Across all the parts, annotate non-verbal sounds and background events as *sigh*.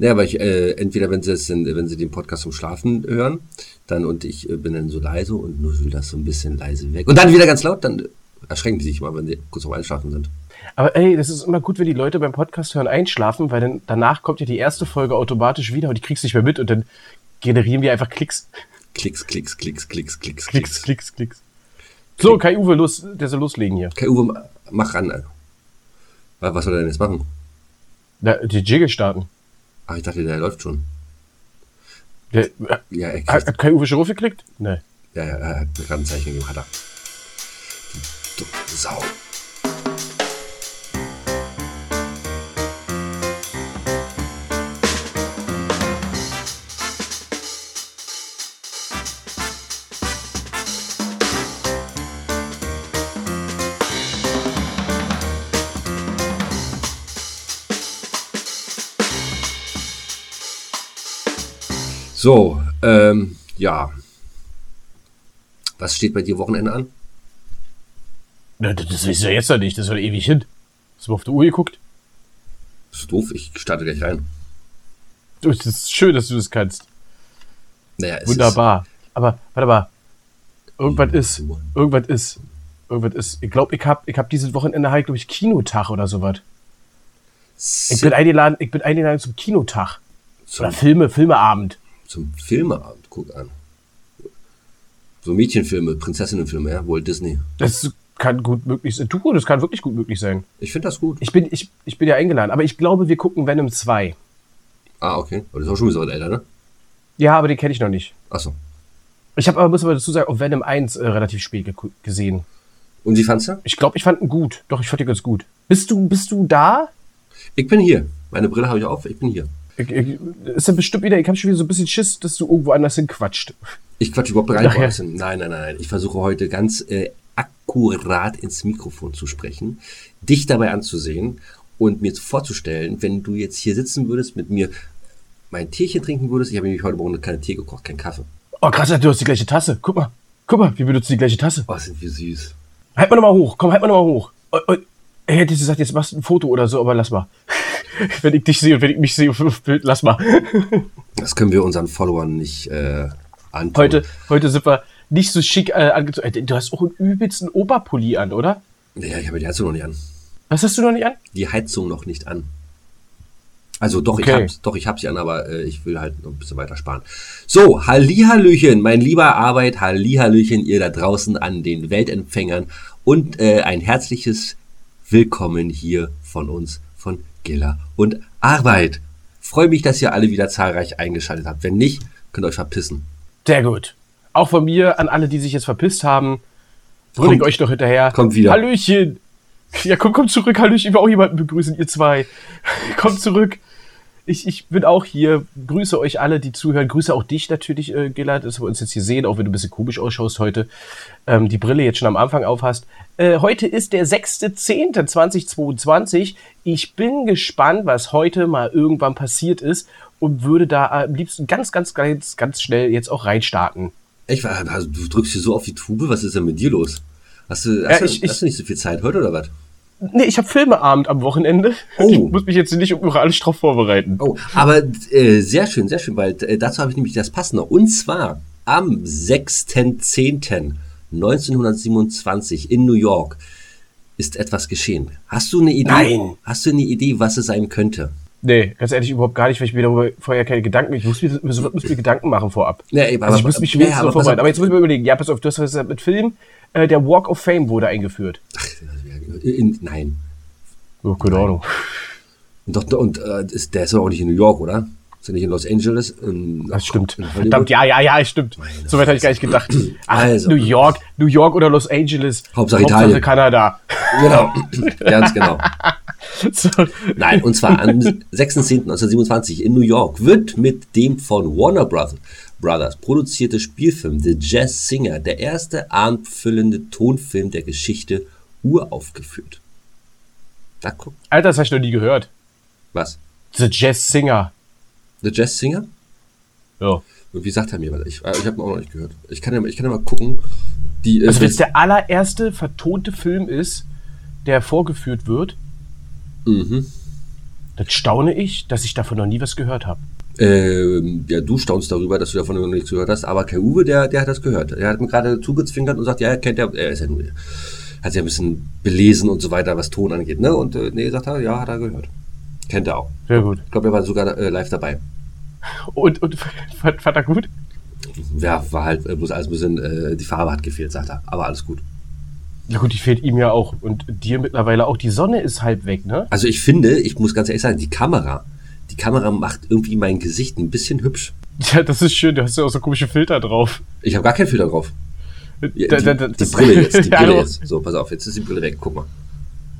Naja, aber ich, äh, entweder wenn sie es, wenn sie den Podcast zum Schlafen hören, dann und ich äh, bin dann so leise und nuschel das so ein bisschen leise weg. Und dann wieder ganz laut, dann erschrecken die sich mal, wenn sie kurz vorm Einschlafen sind. Aber ey, das ist immer gut, wenn die Leute beim Podcast hören einschlafen, weil dann danach kommt ja die erste Folge automatisch wieder und die kriegst nicht mehr mit und dann generieren wir einfach Klicks. Klicks, Klicks, Klicks, Klicks, Klicks, Klicks, Klicks, Klicks. So, Kai Uwe, los, der soll loslegen hier. Kai Uwe, mach ran. Alter. Was soll er denn jetzt machen? Na, die Jiggle starten. Ach, ich dachte, der läuft schon. Der, ja, er hat, hat Kai Uwe schon geklickt? Nee. Ja, ja, er hat gerade ein Zeichen gegeben, hat er. Du Sau. So, ähm, ja. Was steht bei dir Wochenende an? Na, das ist ja jetzt noch nicht, das ist ja ewig hin. Hast du mal auf die Uhr geguckt? Das ist doof, ich starte gleich rein. Das ist schön, dass du das kannst. Naja, es Wunderbar. Aber, warte mal. Irgendwas ist. Irgendwas ist. Irgendwas ist. Ich glaube, ich habe ich hab dieses Wochenende halt, glaube ich, Kinotag oder sowas. Ich bin eingeladen, ich bin eingeladen zum Kinotag. Zum oder Filme, Filmeabend zum Filmeabend, guck an. So Mädchenfilme, Prinzessinnenfilme, ja, Walt Disney. Das kann gut möglich sein. Du, das kann wirklich gut möglich sein. Ich finde das gut. Ich bin, ich, ich bin ja eingeladen, aber ich glaube, wir gucken Venom 2. Ah, okay. Aber das ist auch schon wieder so älter, ne? Ja, aber den kenne ich noch nicht. Achso. Ich habe aber, muss aber dazu sagen, auch Venom 1 äh, relativ spät ge gesehen. Und wie fandst du? Ich glaube, ich fand ihn gut. Doch, ich fand ihn ganz gut. Bist du, bist du da? Ich bin hier. Meine Brille habe ich auf, ich bin hier. Ist dann bestimmt wieder, ich habe schon wieder so ein bisschen Schiss, dass du irgendwo anders hin quatscht. Ich quatsch überhaupt rein. Nein, nein, nein, nein. Ich versuche heute ganz äh, akkurat ins Mikrofon zu sprechen, dich dabei anzusehen und mir vorzustellen, wenn du jetzt hier sitzen würdest, mit mir mein Teechen trinken würdest. Ich habe nämlich heute Morgen keine Tee gekocht, keinen Kaffee. Oh, krass, du hast die gleiche Tasse. Guck mal. Guck mal, wir benutzen die gleiche Tasse. Oh, sind wir süß. Halt mal nochmal hoch. Komm, halt mal nochmal hoch. Oh, oh. Er hätte gesagt, jetzt machst du ein Foto oder so, aber lass mal. *laughs* wenn ich dich sehe und wenn ich mich sehe *laughs* lass mal. das können wir unseren Followern nicht äh, antun. Heute, heute sind wir nicht so schick äh, angezogen. Äh, du hast auch einen übelsten Oberpulli an, oder? Ja, ich habe die Heizung noch nicht an. Was hast du noch nicht an? Die Heizung noch nicht an. Also doch, okay. ich hab's, doch, ich hab sie an, aber äh, ich will halt noch ein bisschen weiter sparen. So, Hallihallöchen, mein lieber Arbeit, Hallihallöchen, ihr da draußen an den Weltempfängern und äh, ein herzliches Willkommen hier von uns, von Giller und Arbeit. Freue mich, dass ihr alle wieder zahlreich eingeschaltet habt. Wenn nicht, könnt ihr euch verpissen. Sehr gut. Auch von mir an alle, die sich jetzt verpisst haben. Brüllig euch doch hinterher. Kommt wieder. Hallöchen. Ja, komm, komm zurück. Hallöchen. Ich will auch jemanden begrüßen, ihr zwei. *laughs* kommt zurück ich, ich bin auch hier, grüße euch alle, die zuhören, grüße auch dich natürlich, äh, Gillard, dass wir uns jetzt hier sehen, auch wenn du ein bisschen komisch ausschaust heute, ähm, die Brille jetzt schon am Anfang aufhast. Äh, heute ist der 6.10.2022. Ich bin gespannt, was heute mal irgendwann passiert ist und würde da am liebsten ganz, ganz, ganz, ganz schnell jetzt auch reinstarten. Ich war, also du drückst hier so auf die Tube, was ist denn mit dir los? Hast du, hast, ja, ich, du, hast du nicht so viel Zeit heute oder was? Nee, ich habe Filmeabend am Wochenende. Oh. Ich muss mich jetzt nicht moralisch drauf vorbereiten. Oh, aber äh, sehr schön, sehr schön, weil äh, dazu habe ich nämlich das Passende. Und zwar am 6.10.1927 in New York ist etwas geschehen. Hast du eine Idee? Nein. Hast du eine Idee, was es sein könnte? Nee, ganz ehrlich überhaupt gar nicht, weil ich mir darüber vorher keine Gedanken, ich muss mir, muss mir Gedanken machen vorab. Ja, eben, also ich muss mich wenigstens ja, vorbereiten. Aber jetzt muss ich mir überlegen, ja, pass auf, du hast gesagt, mit Film, äh, der Walk of Fame wurde eingeführt. Ach, in, nein. Oh, keine nein. Ahnung. Und, doch, und äh, ist, der ist aber auch nicht in New York, oder? Ist er nicht in Los Angeles? In, das stimmt. Verdammt, ja, ja, ja, stimmt. Meine so weit hatte ich gar nicht gedacht. Ach, also. New York, New York oder Los Angeles. Hauptsache, Hauptsache Italien. Kanada. Genau, ganz genau. *laughs* so. Nein, und zwar am 6.10.1927 in New York wird mit dem von Warner Brothers, Brothers produzierte Spielfilm The Jazz Singer der erste abendfüllende Tonfilm der Geschichte uraufgeführt. Da guck. Alter, das habe ich noch nie gehört. Was? The Jazz Singer. The Jazz Singer? Ja. Wie sagt er mir? Ich, ich habe ihn auch noch nicht gehört. Ich kann ja, ich kann ja mal gucken. Die, äh, also, wenn es der allererste vertonte Film ist, der vorgeführt wird. Mhm. Das staune ich, dass ich davon noch nie was gehört habe. Ähm, ja, du staunst darüber, dass du davon noch nichts gehört hast, aber Kai Uwe, der, der hat das gehört. Er hat mir gerade zugezwinkert und sagt, ja, er kennt ja, er ist ja nur, hat sich ein bisschen belesen und so weiter, was Ton angeht, ne? Und äh, nee, sagt er, ja, hat er gehört. Kennt er auch. Sehr gut. Ich glaube, er war sogar äh, live dabei. Und, und *laughs* fand, fand er gut? Ja, war halt äh, bloß alles ein bisschen, äh, die Farbe hat gefehlt, sagt er. Aber alles gut. Ja gut, die fehlt ihm ja auch. Und dir mittlerweile auch. Die Sonne ist halb weg, ne? Also ich finde, ich muss ganz ehrlich sagen, die Kamera, die Kamera macht irgendwie mein Gesicht ein bisschen hübsch. Ja, das ist schön. Du hast ja auch so komische Filter drauf. Ich habe gar keinen Filter drauf. Die, die Brille jetzt, die *laughs* Brille jetzt. So, pass auf, jetzt ist die Brille weg. Guck mal.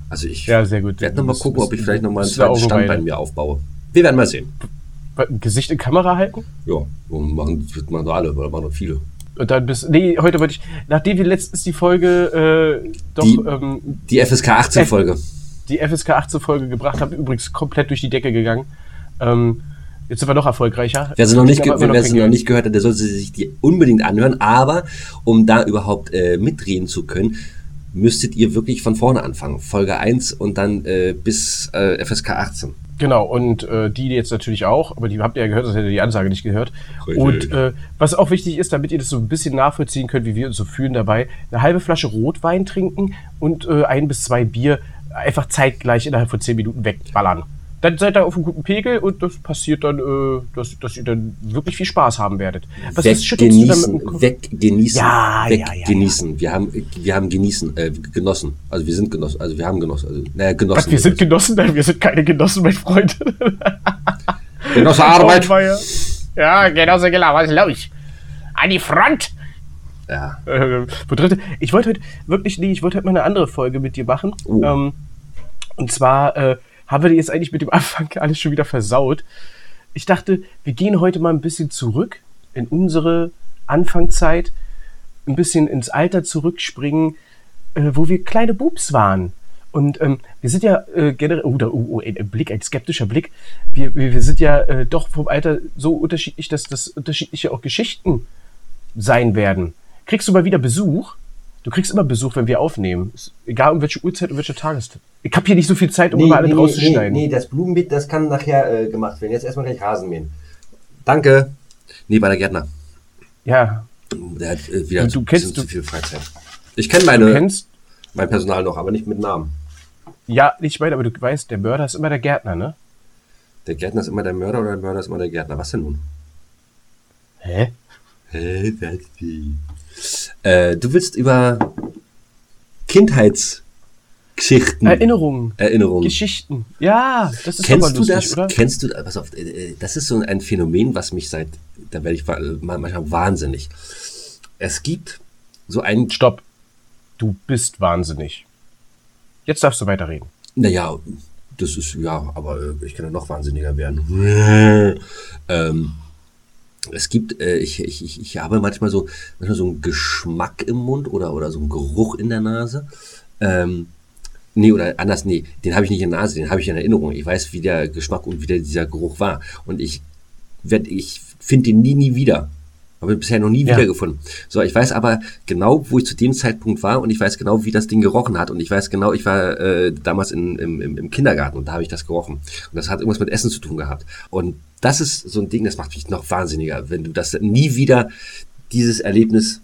Also ich Ja, sehr gut. werde nochmal gucken, ob ich vielleicht nochmal ein bist eine zweites Standbein Augenweide. mir aufbaue. Wir werden mal sehen. Gesicht in Kamera halten? Ja, und machen, das machen doch alle, oder machen viele. Und dann bis. Nee, heute wollte ich. Nachdem wir letztens die Folge äh, doch Die- ähm, Die FSK 18 Folge. die FSK 18 Folge gebracht haben, übrigens komplett durch die Decke gegangen. Ähm, jetzt sind wir noch erfolgreicher. Wer sie noch nicht, immer wer sie noch nicht gehört hat, der sollte sich die unbedingt anhören. Aber um da überhaupt äh, mitreden zu können, müsstet ihr wirklich von vorne anfangen. Folge 1 und dann äh, bis äh, FSK 18. Genau, und äh, die jetzt natürlich auch, aber die habt ihr ja gehört, das hättet ihr die Ansage nicht gehört. Richtig. Und äh, was auch wichtig ist, damit ihr das so ein bisschen nachvollziehen könnt, wie wir uns so fühlen dabei, eine halbe Flasche Rotwein trinken und äh, ein bis zwei Bier einfach zeitgleich innerhalb von zehn Minuten wegballern. Dann seid ihr auf einem guten Pegel und das passiert dann, äh, dass, dass ihr dann wirklich viel Spaß haben werdet. Was du da mit dem Weggenießen, Kopf? weggenießen, Ja, ja, ja, weggenießen. Wir haben, wir haben genießen, äh, genossen. Also wir sind genossen, also wir haben genossen, also, naja, genossen. Was, wir sind Genossen? Nein, wir sind keine Genossen, mein Freund. *laughs* Genosse Arbeit. Meier. Ja, Genosse, genau, was ist los? An die Front! Ja. Äh, ich wollte heute wirklich, nee, ich wollte heute mal eine andere Folge mit dir machen. Oh. Ähm, und zwar äh, haben wir jetzt eigentlich mit dem Anfang *laughs* alles schon wieder versaut. Ich dachte, wir gehen heute mal ein bisschen zurück in unsere Anfangszeit, ein bisschen ins Alter zurückspringen, äh, wo wir kleine Bubs waren. Und ähm, wir sind ja äh, generell, oh, oh, oh, ein, Blick, ein skeptischer Blick. Wir, wir, wir sind ja äh, doch vom Alter so unterschiedlich, dass das unterschiedliche auch Geschichten sein werden. Kriegst du mal wieder Besuch? Du kriegst immer Besuch, wenn wir aufnehmen. Egal um welche Uhrzeit und welche Tageszeit. Ich habe hier nicht so viel Zeit, um immer alle rauszuschneiden. nee, das Blumenbeet, das kann nachher äh, gemacht werden. Jetzt erstmal gleich Rasen mähen. Danke. Nee, bei der Gärtner. Ja, Der hat äh, wieder Du- ein kennst- zu viel Freizeit. Ich kenne du meine, kennst, mein Personal noch, aber nicht mit Namen. ja, ich meine, aber du weißt, der Mörder ist immer der Gärtner, ne? Der Gärtner ist immer der Mörder oder der Mörder ist immer der Gärtner. Was denn nun? Hä? Hä, die? Äh, du willst über Kindheitsgeschichten, Erinnerungen, Erinnerungen. Geschichten. Ja, das ist Kennst aber du lustig, das? oder? Kennst du, pass auf, äh, äh, das ist so ein Phänomen, was mich seit, da werde ich manchmal wahnsinnig. Es gibt so ein, Stopp. Du bist wahnsinnig. Jetzt darfst du weiterreden. naja, das ist, ja, aber äh, ich kann ja noch wahnsinniger werden. *laughs* ähm, es gibt, äh, ich, ich, ich, ich habe manchmal so, manchmal so einen Geschmack im Mund oder, oder so einen Geruch in der Nase. Ähm, nee, oder anders, nee, den habe ich nicht in der Nase, den habe ich in Erinnerung. Ich weiß, wie der Geschmack und wie der, dieser Geruch war. Und ich werd, ich finde den nie, nie wieder. Habe ihn bisher noch nie Ja. wiedergefunden. So, ich weiß aber genau, wo ich zu dem Zeitpunkt war und ich weiß genau, wie das Ding gerochen hat. Und ich weiß genau, ich war äh, damals in, im, im, Kindergarten und da habe ich das gerochen. Und das hat irgendwas mit Essen zu tun gehabt. Und das ist so ein Ding, das macht mich noch wahnsinniger, wenn du das nie wieder dieses Erlebnis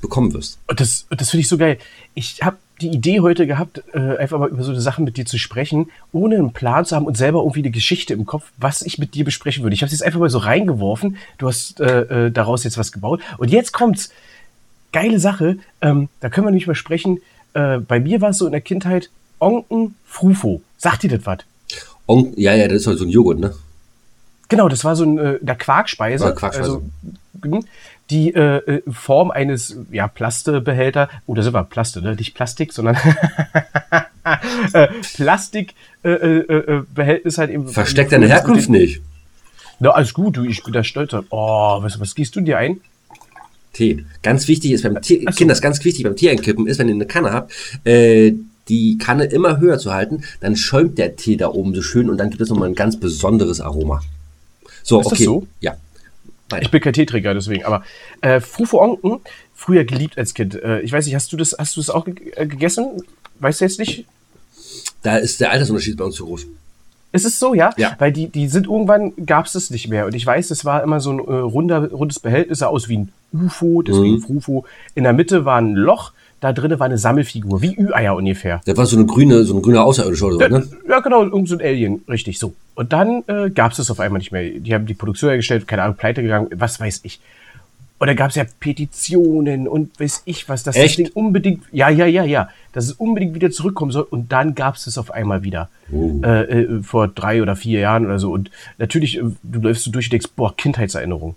bekommen wirst. Und das, das finde ich so geil. Ich habe die Idee heute gehabt, äh, einfach mal über so eine Sache mit dir zu sprechen, ohne einen Plan zu haben und selber irgendwie eine Geschichte im Kopf, was ich mit dir besprechen würde. Ich habe es jetzt einfach mal so reingeworfen. Du hast äh, äh, daraus jetzt was gebaut. Und jetzt kommt's. Geile Sache. Ähm, da können wir nämlich mal sprechen. Äh, bei mir war es so in der Kindheit Onken Frufo. Sagt dir das was? Ja, ja, das ist halt so ein Joghurt, ne? Genau, das war so ein, äh, eine Quarkspeise. Ja, Quarkspeise. Also, mhm, die äh, äh, Form eines ja, Plastebehälter, oh, da sind wir Plaste, ne? nicht Plastik, sondern *laughs* äh, Plastikbehältnis äh, äh, äh, halt eben. Versteckt deine Herkunft nicht. Na, alles gut, du, ich bin da stolz. Oh, was, was gießt du dir ein? Tee. Ganz wichtig ist beim Tee, so. Kinder, das ganz wichtig beim Tee einkippen ist, wenn ihr eine Kanne habt, äh, die Kanne immer höher zu halten, dann schäumt der Tee da oben so schön und dann gibt es nochmal ein ganz besonderes Aroma. So, Ist das okay. so? Ja. Weiter. Ich bin kein Teeträger, deswegen. Aber äh, Frufo Onken, früher geliebt als Kind. Äh, ich weiß nicht, hast du das, hast du das auch ge äh, gegessen? Weißt du jetzt nicht? Da ist der Altersunterschied bei uns zu groß. Es ist so, ja? Ja. Weil die, die sind irgendwann, gab es das nicht mehr. Und ich weiß, es war immer so ein äh, runder, rundes Behältnis, sah aus wie ein UFO, deswegen Mhm. UFO. In der Mitte war ein Loch, da drinnen war eine Sammelfigur, wie Ü-Eier ungefähr. Das war so eine grüne, so eine grüne Außerirdische oder so, ne? Ja, genau, irgend so ein Alien, richtig so. Und dann äh, gab es das auf einmal nicht mehr. Die haben die Produktion hergestellt, keine Ahnung, pleite gegangen, was weiß ich. Und da gab es ja Petitionen und weiß ich was, dass Echt? das Ding unbedingt, ja, ja, ja, ja, dass es unbedingt wieder zurückkommen soll. Und dann gab es es auf einmal wieder. Oh. Äh, äh, vor drei oder vier Jahren oder so. Und natürlich, äh, du läufst so durch und denkst, boah, Kindheitserinnerung.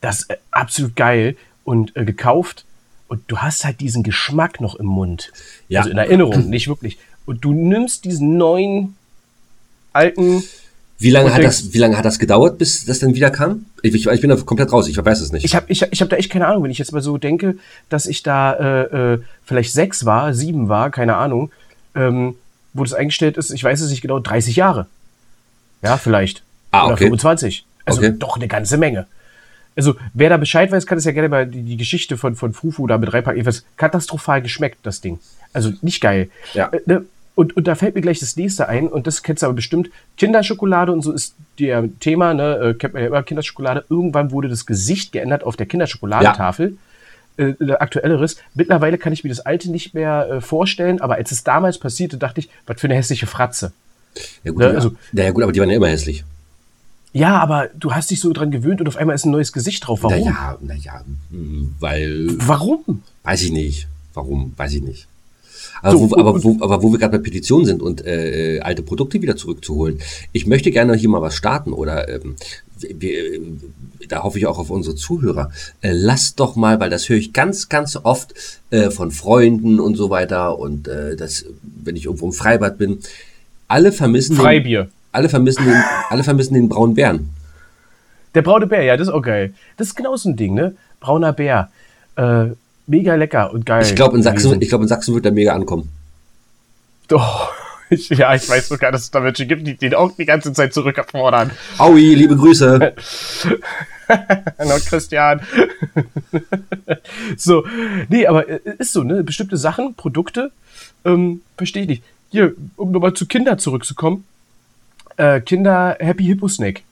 Das ist äh, absolut geil und äh, gekauft. Und du hast halt diesen Geschmack noch im Mund. Ja. Also in Erinnerung, nicht wirklich. Und du nimmst diesen neuen, alten, Wie lange hat das, wie lange hat das gedauert, bis das dann wieder kam? Ich, ich, ich bin da komplett raus, ich weiß es nicht. Ich habe ich, ich hab da echt keine Ahnung, wenn ich jetzt mal so denke, dass ich da äh, äh, vielleicht sechs war, sieben war, keine Ahnung, ähm, wo das eingestellt ist, ich weiß es nicht genau, 30 Jahre. Ja, vielleicht. Ah, Oder okay. 25. Also Okay. doch eine ganze Menge. Also, wer da Bescheid weiß, kann es ja gerne mal die, die Geschichte von, von Fufu da mit reinpacken. Jedenfalls katastrophal geschmeckt, das Ding. Also nicht geil. Ja. Äh, ne? Und, und da fällt mir gleich das nächste ein, und das kennst du aber bestimmt. Kinderschokolade und so ist der Thema, ne? Äh, kennt man ja immer Kinderschokolade. Irgendwann wurde das Gesicht geändert auf der Kinderschokoladenetafel. Äh, äh, aktuelleres. Mittlerweile kann ich mir das alte nicht mehr äh, vorstellen, aber als es damals passierte, dachte ich, was für eine hässliche Fratze. ja, gut, ne, ja, also- ja, gut, aber die waren ja immer hässlich. Ja, aber du hast dich so dran gewöhnt und auf einmal ist ein neues Gesicht drauf. Warum? Naja, naja, hm, weil, Warum? weiß ich nicht. Warum, weiß ich nicht. Aber, So, wo, aber, wo, aber wo wir gerade bei Petitionen sind und äh, äh, alte Produkte wieder zurückzuholen, ich möchte gerne hier mal was starten oder ähm, wir, da hoffe ich auch auf unsere Zuhörer. Äh, lasst doch mal, weil das höre ich ganz, ganz oft äh, von Freunden und so weiter und äh, das, wenn ich irgendwo im Freibad bin, alle vermissen den, Freibier. Alle vermissen den, alle vermissen den braunen Bären. Der braune Bär, ja, das ist auch geil. Das ist genau so ein Ding, ne? Brauner Bär. Äh, mega lecker und geil. Ich glaube in Sachsen, ich glaube in Sachsen wird der mega ankommen. Doch. *laughs* Ich, ja, ich weiß sogar, dass es da Menschen gibt, die den auch die ganze Zeit zurückfordern. Aui, liebe Grüße. *laughs* Hallo Christian. so, nee, aber äh, ist so, ne? Bestimmte Sachen, Produkte, ähm, verstehe ich nicht. Hier, um nochmal zu Kinder zurückzukommen. Äh, Kinder Happy Hippo Snack.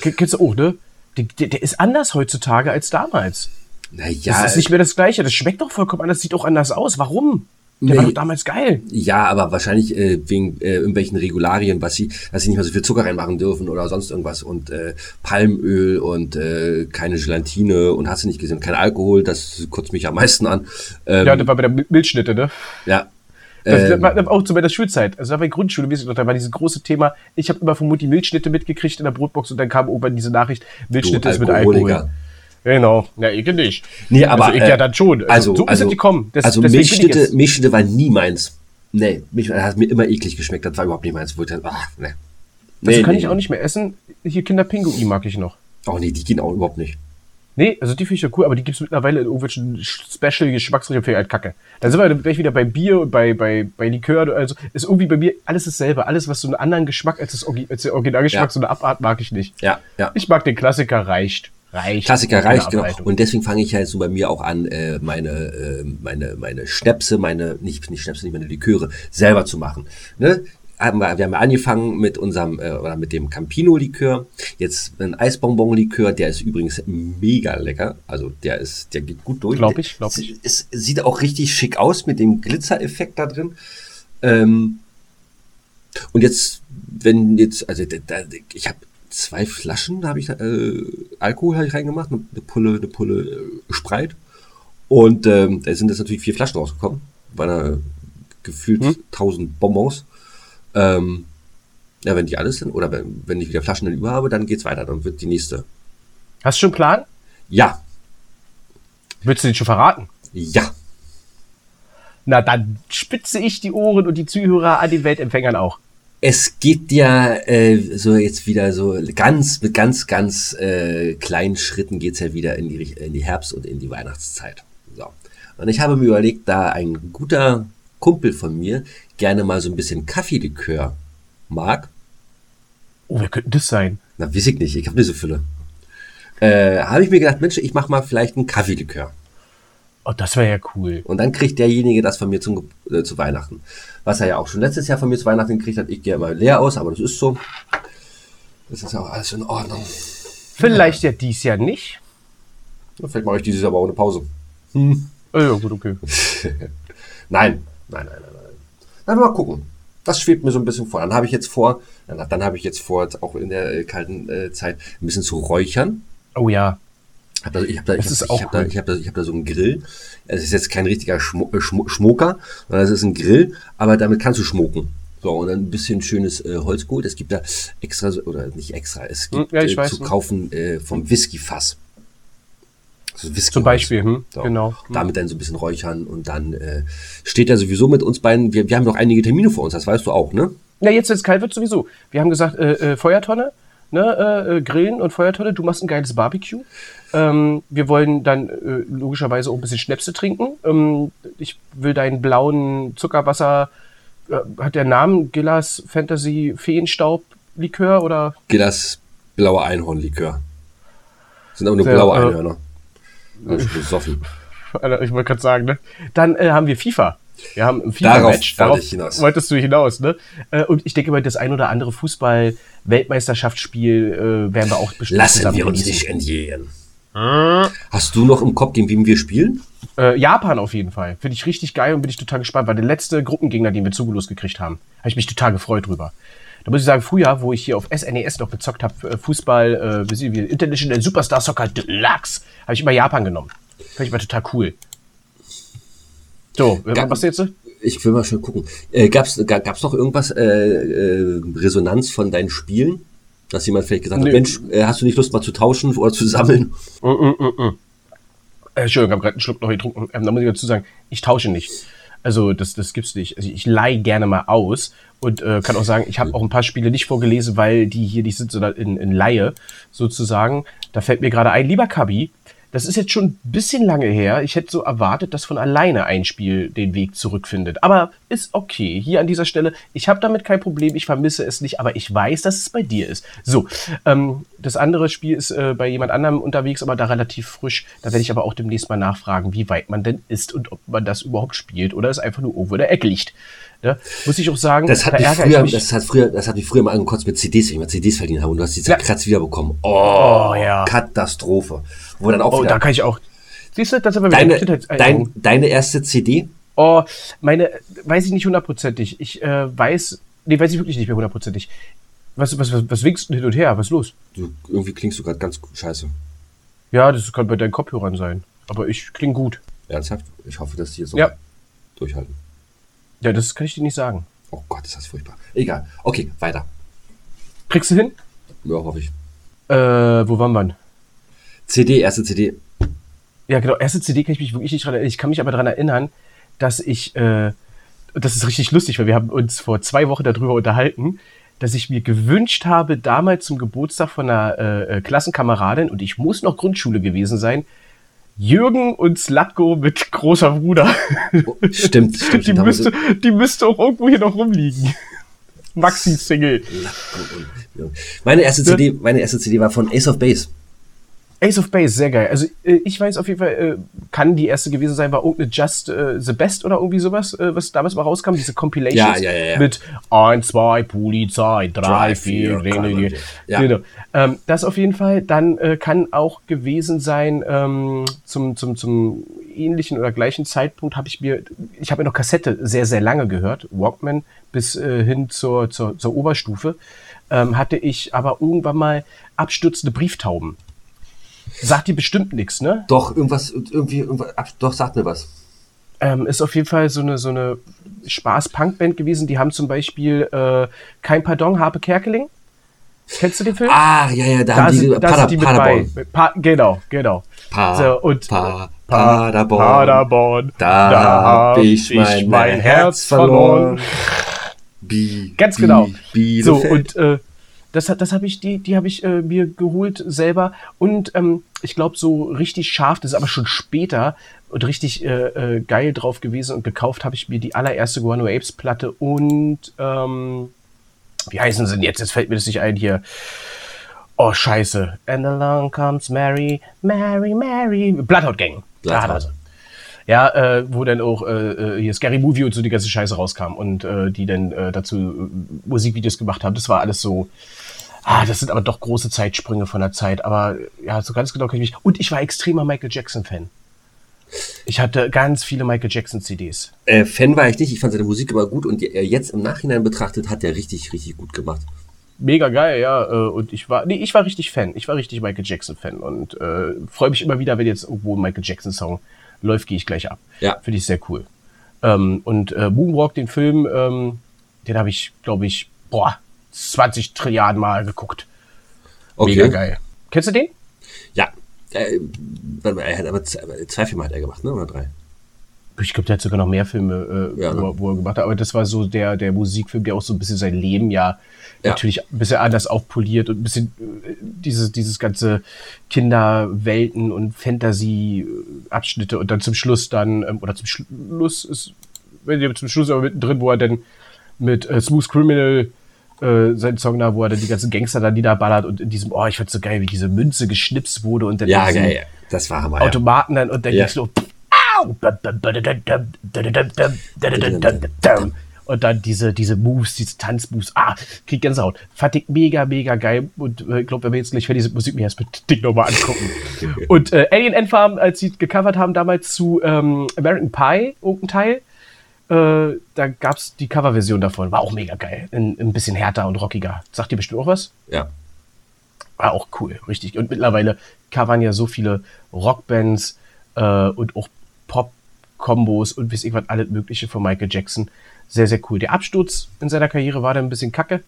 Ken- Kennst du auch, ne? Der, der, der ist anders heutzutage als damals. Naja, Das ist nicht mehr das Gleiche. Das schmeckt doch vollkommen anders, sieht auch anders aus. Warum? Der war Nee. doch damals geil. Ja, aber wahrscheinlich äh, wegen äh, irgendwelchen Regularien, was sie, dass sie nicht mehr so viel Zucker reinmachen dürfen oder sonst irgendwas und äh, Palmöl und äh, keine Gelatine und hast du nicht gesehen, kein Alkohol, das kotzt mich am meisten an. Ähm, Ja, das war bei der Milchschnitte, ne? ja. Das, das Ähm, auch zu meiner Schulzeit. Also da war ich Grundschule, noch, da war dieses große Thema. Ich habe immer von Mutti Milchschnitte mitgekriegt in der Brotbox und dann kam irgendwann diese Nachricht, Milchschnitte ist mit. Alkohol. Genau. Ja, ich nicht. Nee, aber also ich äh, ja dann schon. Also, so ist also, es gekommen. Das, also Milchschnitte, Milchschnitte war nie meins. Nee, Milch, das hat mir immer eklig geschmeckt. Das war überhaupt nicht meins. Dann, ach, nee. Das Nee, kann nee, ich auch nicht mehr essen. Hier Kinderpinguin mag ich noch. Oh nee, die gehen auch überhaupt nicht. Nee, also die finde ich ja cool, aber die gibt es mittlerweile in irgendwelchen Special-Geschmacksrichtungen für halt Kacke. Dann sind wir gleich wieder bei Bier und bei, bei, bei Likör. Also ist irgendwie bei mir alles dasselbe. Alles, was so einen anderen Geschmack als, das als der Originalgeschmack, Ja. so eine Abart mag ich nicht. Ja, ja. Ich mag den Klassiker, reicht. Reicht. Klassiker reicht, genau. Und deswegen fange ich halt so bei mir auch an, äh, meine, äh, meine, meine Schnäpse, meine, nicht, nicht Schnäpse, nicht meine Liköre, selber zu machen. Ne? Haben wir, wir haben angefangen mit unserem, äh, oder mit dem Campino-Likör. Jetzt ein Eisbonbon-Likör, der ist übrigens mega lecker. Also der ist, der geht gut durch. Glaub ich, glaub ich. Es sieht auch richtig schick aus mit dem Glitzereffekt da drin. Ähm, und jetzt, wenn jetzt, also da, da, ich habe zwei Flaschen, da habe ich äh, Alkohol hab ich reingemacht, eine, eine Pulle, eine Pulle äh, Spreit. Und ähm, da sind jetzt natürlich vier Flaschen rausgekommen. Waren da gefühlt Hm. 1000 Bonbons. Ähm, ja, wenn die alles sind, oder wenn, wenn ich wieder Flaschen dann über habe, dann geht's weiter, dann wird die nächste. Hast du schon einen Plan? Ja, Würdest du den schon verraten? ja. Na, dann spitze ich die Ohren und die Zuhörer an den Weltempfängern auch. Es geht ja äh, so jetzt wieder so ganz mit ganz ganz äh, kleinen Schritten geht's ja wieder in die in die Herbst und in die Weihnachtszeit. So. Und ich habe mir überlegt, da ein guter Kumpel von mir gerne mal so ein bisschen Kaffeelikör mag. Oh, wer könnte das sein? Na, weiß ich nicht, ich habe nicht so viele. Äh, habe ich mir gedacht, Mensch, ich mache mal vielleicht einen Kaffeelikör. Oh, das wäre ja cool. Und dann kriegt derjenige das von mir zum, äh, zu Weihnachten. Was er ja auch schon letztes Jahr von mir zu Weihnachten gekriegt hat. Ich gehe immer leer aus, aber das ist so. Das ist ja auch alles in Ordnung. Vielleicht ja dies Jahr nicht. Vielleicht mache ich dieses Jahr aber ohne Pause. Hm. Ja, gut, okay. *laughs* nein, nein, nein, nein, nein. Dann mal gucken. Das schwebt mir so ein bisschen vor. Dann habe ich jetzt vor, dann, dann habe ich jetzt vor, auch in der äh, kalten äh, Zeit ein bisschen zu räuchern. Oh ja. Hab da, ich habe da, ich hab, ich hab da, ich hab da, ich hab da so einen Grill. Es ist jetzt kein richtiger Schmo äh, Schmo Schmoker, sondern es ist ein Grill, aber damit kannst du schmoken. So, und dann ein bisschen schönes äh, Holzgut. Es gibt da extra, oder nicht extra, es gibt ja, äh, zu kaufen äh, vom Whisky-Fass. Also Whisky Zum Beispiel, hm, so, genau. Damit dann so ein bisschen räuchern und dann äh, steht er sowieso mit uns beiden, wir, wir haben noch einige Termine vor uns, das weißt du auch, ne? Ja, jetzt, es kalt wird, sowieso. Wir haben gesagt, äh, äh, Feuertonne, ne, äh, Grillen und Feuertonne, du machst ein geiles Barbecue. Ähm, wir wollen dann äh, logischerweise auch ein bisschen Schnäpse trinken. Ähm, ich will deinen blauen Zuckerwasser, äh, hat der Namen Gillas Fantasy Feenstaub Likör oder? Gillas blaue Einhornlikör. Sind aber nur Sehr, blaue äh, Einhörner. Besoffen. *laughs* Ich wollte gerade sagen, ne? Dann äh, haben wir FIFA. Wir haben ein FIFA-Match. Darauf, Darauf hinaus. wolltest du hinaus, ne? Äh, und ich denke mal, das ein oder andere Fußball-Weltmeisterschaftsspiel äh, werden wir auch bestimmt Lassen wir uns nicht entgehen. Hast du noch im Kopf, gegen wen wir spielen? Äh, Japan auf jeden Fall. Finde ich richtig geil und bin ich total gespannt, weil der letzte Gruppengegner, den wir zugelost gekriegt haben, habe ich mich total gefreut drüber. Da muss ich sagen, früher, wo ich hier auf SNES e noch gezockt habe, äh, Fußball, äh, wie International Superstar Soccer Deluxe, habe ich immer Japan genommen. Fand ich mal total cool. So, Gab, was jetzt? Ich will mal schon gucken. Äh, gab's, gab's noch irgendwas, äh, äh, Resonanz von deinen Spielen? Dass jemand vielleicht gesagt Nö. hat, Mensch, äh, hast du nicht Lust mal zu tauschen oder zu sammeln? Mm, mm, mm, mm. Äh, Entschuldigung, ich habe gerade einen Schluck noch getrunken. Ähm, da muss ich dazu sagen, ich tausche nicht. Also das, das gibt's nicht. Also ich leihe gerne mal aus und äh, kann auch sagen, ich habe auch ein paar Spiele nicht vorgelesen, weil die hier nicht sind, sondern in, in Laie sozusagen. Da fällt mir gerade ein, lieber Kabi, das ist jetzt schon ein bisschen lange her. Ich hätte so erwartet, dass von alleine ein Spiel den Weg zurückfindet. Aber ist okay. Hier an dieser Stelle, ich habe damit kein Problem, ich vermisse es nicht, aber ich weiß, dass es bei dir ist. So, ähm, das andere Spiel ist äh, bei jemand anderem unterwegs, aber da relativ frisch. Da werde ich aber auch demnächst mal nachfragen, wie weit man denn ist und ob man das überhaupt spielt oder es einfach nur irgendwo in der Ecke liegt. Ja, muss ich auch sagen, das hat, da mich früher, das hat früher, das hat mich früher mal angekotzt mit CDs, wenn ich mal CDs verdient habe und du hast die zerkratzt ja. wiederbekommen. Oh, oh, ja. Katastrophe. Wo dann auch oh, da kann ich auch. Siehst du, das ist aber deine, dein, deine erste CD? Oh, meine, weiß ich nicht hundertprozentig. Ich äh, weiß, nee, weiß ich wirklich nicht mehr hundertprozentig. Was, was, was, was winkst du hin und her? Was ist los? Du, irgendwie klingst du gerade ganz scheiße. Ja, das kann bei deinen Kopfhörern sein. Aber ich klinge gut. Ernsthaft? Ich hoffe, dass die jetzt so ja. durchhalten. Ja, das kann ich dir nicht sagen. Oh Gott, ist das furchtbar. Egal. Okay, weiter. Kriegst du hin? Ja, hoffe ich. Äh, wo waren wir? CD, erste CD. Ja, genau, erste CD kann ich mich wirklich nicht dran erinnern. Ich kann mich aber daran erinnern, dass ich, äh, das ist richtig lustig, weil wir haben uns vor zwei Wochen darüber unterhalten, dass ich mir gewünscht habe, damals zum Geburtstag von einer äh, äh Klassenkameradin, und ich muss noch Grundschule gewesen sein, Jürgen und Slatko mit großer Bruder. Oh, stimmt, stimmt. Die müsste, die müsste auch irgendwo hier noch rumliegen. Maxi-Single. Meine erste CD, meine erste CD war von Ace of Base. Ace of Base, sehr geil. Also äh, ich weiß auf jeden Fall, äh, kann die erste gewesen sein, war irgendeine Just äh, the Best oder irgendwie sowas, was damals mal rauskam, diese Compilations ja, ja, ja, mit 1, 2, Polizei, 3, 4, ja. Genau. Ähm, das auf jeden Fall. Dann äh, kann auch gewesen sein, ähm, zum, zum, zum ähnlichen oder gleichen Zeitpunkt habe ich mir, ich habe mir noch Kassette sehr, sehr lange gehört, Walkman bis äh, hin zur, zur, zur Oberstufe, ähm, hatte ich aber irgendwann mal abstürzende Brieftauben. Sagt dir bestimmt nichts, ne? Doch, irgendwas, irgendwie, irgendwas, doch, sagt mir was. Ähm, ist auf jeden Fall so eine, so eine Spaß-Punk-Band gewesen. Die haben zum Beispiel äh, Kein Pardon, Harpe Kerkeling. Kennst du den Film? Ah, ja, ja, da, da haben die, sind, da sind die mit Paderborn. bei. Pa genau, genau. Pa, so, und, pa, Paderborn, Paderborn, da, da hab ich mein, mein Herz verloren. Bi, Ganz genau. so, und äh, das, das habe ich, die, die habe ich äh, mir geholt selber. Und ähm, ich glaube, so richtig scharf, das ist aber schon später und richtig äh, äh, geil drauf gewesen und gekauft habe ich mir die allererste Guano Apes Platte und ähm, wie heißen sie denn jetzt? Jetzt fällt mir das nicht ein hier. Oh, scheiße. And along comes Mary, Mary, Mary. Bloodhound Gang. Bloodhound. Ja, äh, wo dann auch äh, äh, hier Scary Movie und so die ganze Scheiße rauskam und äh, die dann äh, dazu äh, Musikvideos gemacht haben. Das war alles so. Ah, das sind aber doch große Zeitsprünge von der Zeit. Aber ja, so ganz genau kann ich mich. Und ich war extremer Michael Jackson-Fan. Ich hatte ganz viele Michael Jackson CDs. Äh, Fan war ich nicht, ich fand seine Musik immer gut und äh, jetzt im Nachhinein betrachtet hat er richtig, richtig gut gemacht. Mega geil, ja. Und ich war, nee, ich war richtig Fan. Ich war richtig Michael Jackson-Fan und äh, freue mich immer wieder, wenn jetzt irgendwo ein Michael Jackson-Song läuft, gehe ich gleich ab. Ja. Finde ich sehr cool. Ähm, und äh, Moonwalk, den Film, ähm, den habe ich, glaube ich, boah, 20 Trilliarden Mal geguckt. Okay. Mega geil. Kennst du den? Ja. Äh, warte mal, er hat aber zwei, zwei Filme hat er gemacht, ne? Oder drei? Ich glaube, der hat sogar noch mehr Filme, äh, Ja, ne? wo, er- wo er gemacht hat. Aber das war so der, der Musikfilm, der auch so ein bisschen sein Leben ja, Ja. natürlich ein bisschen anders aufpoliert und ein bisschen äh, dieses, dieses ganze Kinderwelten und Fantasy-Abschnitte und dann zum Schluss dann, ähm, oder zum Schluss ist, wenn ihr zum Schluss aber mittendrin, wo er dann mit äh, Smooth Criminal äh, seinen Song da, wo er dann die ganzen Gangster da niederballert und in diesem, oh, ich fand's so geil, wie diese Münze geschnipst wurde und dann Ja, geil. Das war Hammer. Ja. Automaten dann und dann Ja. ging's so au, und dann diese, diese Moves, diese Tanzmoves, ah, krieg Gänsehaut. Fand ich mega, mega geil. Und äh, ich glaube, wenn wir jetzt gleich fertig sind, muss ich mir erst mit Ding nochmal angucken. *laughs* und äh, Alien Ant Farm, als sie gecovert haben damals zu ähm, American Pie, irgendein Teil, äh, da gab's die Coverversion davon. War auch mega geil. Ein, ein bisschen härter und rockiger. Sagt ihr bestimmt auch was? ja. War auch cool, richtig. Und mittlerweile covern ja so viele Rockbands äh, und auch Pop-Kombos und bis irgendwas alles Mögliche von Michael Jackson. Sehr, sehr cool. Der Absturz in seiner Karriere war dann ein bisschen kacke.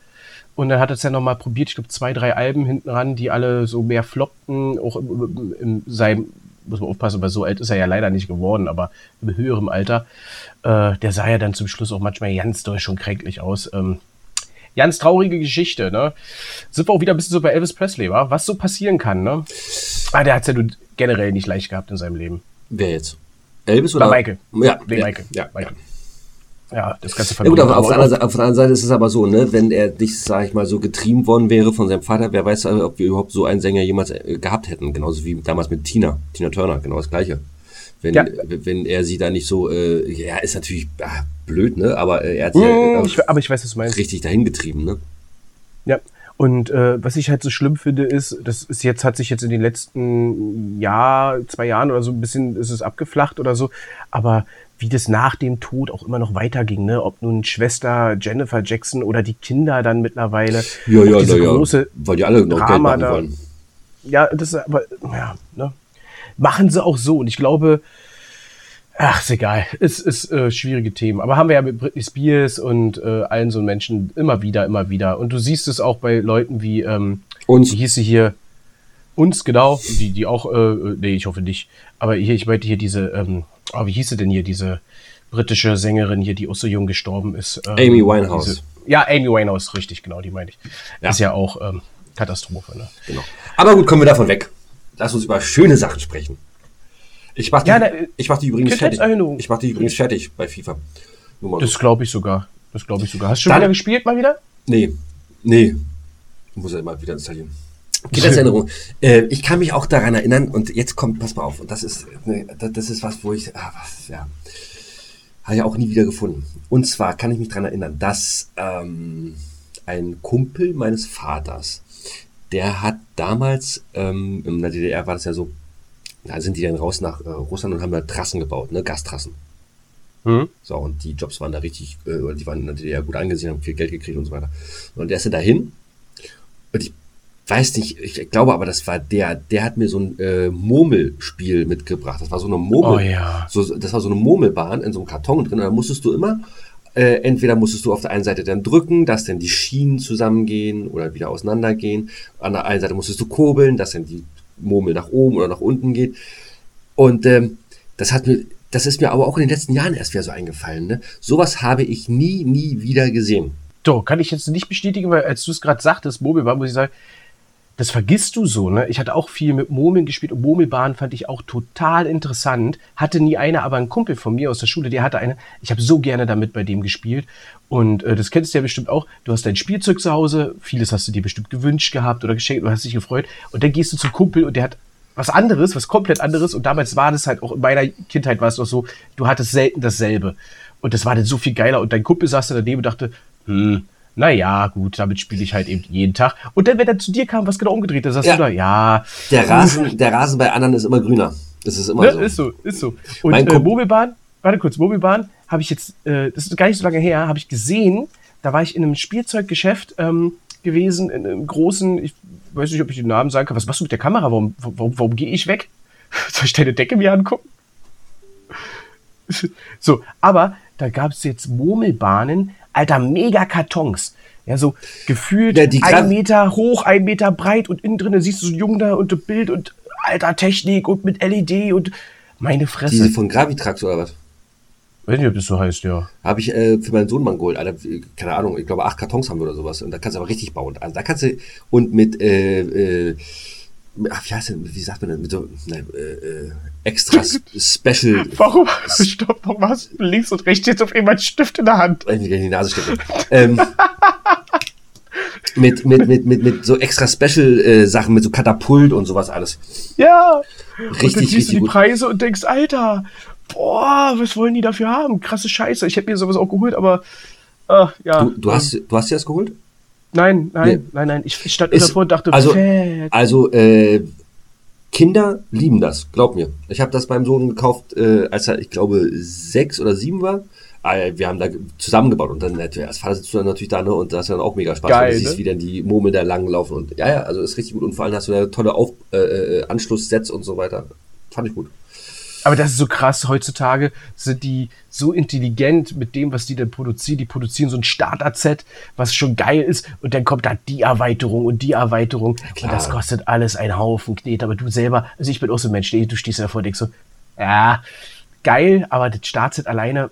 Und dann hat er es ja nochmal probiert, ich glaube, zwei, drei Alben hinten ran, die alle so mehr floppten, auch im, im seinem, muss man aufpassen, weil so alt ist er ja leider nicht geworden, aber im höheren Alter. Äh, der sah ja dann zum Schluss auch manchmal ganz doll schon kränklich aus. Ähm, ganz traurige Geschichte, ne? Sind wir auch wieder ein bisschen so bei Elvis Presley, wa? Was so passieren kann, ne? Ah, der hat's ja nun generell nicht leicht gehabt in seinem Leben. Wer jetzt? Elvis Bei oder? Michael. Ja, Wegen ja, Michael. Ja, Michael. Ja, das ganze Ja gut, aber auf der, anderen, Seite- auf der anderen Seite ist es aber so, ne, wenn er nicht, sag ich mal, so getrieben worden wäre von seinem Vater, wer weiß, ob wir überhaupt so einen Sänger jemals äh, gehabt hätten. Genauso wie damals mit Tina, Tina Turner, genau das Gleiche. Wenn, Ja. wenn er sie da nicht so, äh, ja, ist natürlich ah, blöd, ne, aber äh, er hat sie Hm, ja, ich, aber ich weiß, was du meinst. richtig dahin getrieben, ne. Ja. Und äh, was ich halt so schlimm finde, ist, das ist jetzt, hat sich jetzt in den letzten Jahr, zwei Jahren oder so ein bisschen ist es abgeflacht oder so, aber wie das nach dem Tod auch immer noch weiterging, ne? Ob nun Schwester Jennifer Jackson oder die Kinder dann mittlerweile. Ja, ja, diese ja, ja. große Weil die alle noch Geld Drama machen da. wollen. Ja, das ist aber, ja, ne? Machen sie auch so. Und ich glaube, ach, ist egal. Es ist äh, schwierige Themen. Aber haben wir ja mit Britney Spears und äh, allen so Menschen immer wieder, immer wieder. Und du siehst es auch bei Leuten wie, ähm, Uns, wie hieß sie hier? Uns, genau, die, die auch, äh, nee, ich hoffe nicht. Aber hier, ich meinte hier diese, ähm, oh, wie hieß sie denn hier, diese britische Sängerin hier, die auch so jung gestorben ist? Ähm, Amy Winehouse. Diese, ja, Amy Winehouse, richtig, genau, die meine ich. Ja. Ist ja auch ähm, Katastrophe, ne? genau. Aber gut, kommen wir davon weg. Lass uns über schöne Sachen sprechen. Ich mach die, Ja, da- ich mach die übrigens fertig. Ich mach die übrigens fertig bei FIFA. Nur mal so. Das glaube ich sogar. Das glaube ich sogar. Hast du schon Dann- wieder gespielt mal wieder? Nee, nee. Muss er mal wieder installieren. Kindheitserinnerung. äh, ich kann mich auch daran erinnern und jetzt kommt, pass mal auf, und das ist, ne, das, das ist was, wo ich, ah, was, ja, habe ich auch nie wieder gefunden. Und zwar kann ich mich daran erinnern, dass ähm, ein Kumpel meines Vaters, der hat damals, ähm, in der DDR war das ja so, da sind die dann raus nach äh, Russland und haben da Trassen gebaut, ne, Gastrassen. Hm? So, und die Jobs waren da richtig, äh, oder die waren in der DDR gut angesehen, haben viel Geld gekriegt und so weiter. Und der ist dann dahin. Und ich weiß nicht, ich glaube aber, das war der, der hat mir so ein äh, Murmelspiel mitgebracht. Das war so eine Murmel, Oh ja. so, das war so eine Murmelbahn in so einem Karton drin. Und da musstest du immer, äh, entweder musstest du auf der einen Seite dann drücken, dass dann die Schienen zusammengehen oder wieder auseinandergehen. An der einen Seite musstest du kurbeln, dass dann die Murmel nach oben oder nach unten geht. Und ähm, das hat mir, das ist mir aber auch in den letzten Jahren erst wieder so eingefallen. Ne? Sowas habe ich nie, nie wieder gesehen. Doch, kann ich jetzt nicht bestätigen, weil als du es gerade sagtest, Murmel war, muss ich sagen, das vergisst du so, ne? Ich hatte auch viel mit Murmeln gespielt und Murmelbahn fand ich auch total interessant. Hatte nie eine, aber ein Kumpel von mir aus der Schule, der hatte eine. Ich habe so gerne damit bei dem gespielt. Und äh, das kennst du ja bestimmt auch. Du hast dein Spielzeug zu Hause, vieles hast du dir bestimmt gewünscht gehabt oder geschenkt oder hast dich gefreut. Und dann gehst du zum Kumpel und der hat was anderes, was komplett anderes. Und damals war das halt auch in meiner Kindheit war es doch so, du hattest selten dasselbe. Und das war dann so viel geiler. Und dein Kumpel saß da daneben und dachte, hm, naja, gut, damit spiele ich halt eben jeden Tag. Und dann, wenn er zu dir kam, was genau umgedreht, da sagst ja. du da, ja. Der Rasen, der Rasen bei anderen ist immer grüner. Das ist immer ne? so. Ist so, ist so. Und äh, Mobilbahn, warte kurz, Mobilbahn habe ich jetzt, äh, das ist gar nicht so lange her, habe ich gesehen, da war ich in einem Spielzeuggeschäft ähm, gewesen, in einem großen, ich weiß nicht, ob ich den Namen sagen kann. Was machst du mit der Kamera? Warum, warum, warum gehe ich weg? *laughs* Soll ich deine Decke mir angucken? *laughs* so, aber da gab es jetzt Murmelbahnen, alter, mega Kartons. Ja, so gefühlt ja, ein Meter hoch, ein Meter breit und innen drin siehst du so ein Jung da und ein Bild und alter Technik und mit LED und meine Fresse. Diese von Gravitrax oder was? Weiß nicht, ob das so heißt, ja. Habe ich äh, für meinen Sohn mal geholt. Alter, keine Ahnung, ich glaube acht Kartons haben wir oder sowas. Und da kannst du aber richtig bauen. Also da kannst du, und mit, äh, äh, ach, wie heißt denn, wie sagt man das? Mit so, nein, äh, äh, extra *laughs* Special. *laughs* Warum? Stopp, warum hast du links und rechts jetzt auf einmal einen Stift in der Hand? Ich in die Nase stecken. ähm, mit, mit, mit, mit, mit so extra Special äh, Sachen, mit so Katapult und sowas alles. Ja. Richtig, und dann siehst du die gut. Preise und denkst, Alter, boah, was wollen die dafür haben? Krasse Scheiße. Ich hätte mir sowas auch geholt, aber äh, ja. Du, du, hast, du hast dir das geholt? Nein, nein, nee. nein, nein. Ich, ich stand ist, davor und dachte, also, fett. Also, äh, Kinder lieben das, glaub mir. Ich habe das beim Sohn gekauft, äh, als er, ich glaube, sechs oder sieben war. Ah, wir haben da zusammengebaut und dann als Vater sitzt du dann natürlich da ne, und da hast du dann auch mega Spaß. Geil, du siehst, ne? wie dann die Murmeln da lang laufen und ja, ja, also ist richtig gut und vor allem hast du da tolle Auf, äh, äh Anschlusssets und so weiter. Fand ich gut. Aber das ist so krass. Heutzutage sind die so intelligent mit dem, was die dann produzieren. Die produzieren so ein Starter-Set, was schon geil ist. Und dann kommt da die Erweiterung und die Erweiterung. Ja, und das kostet alles einen Haufen Knet. Aber du selber, also ich bin auch so ein Mensch, du stehst davor und denkst so, ja, geil, aber das Startset alleine,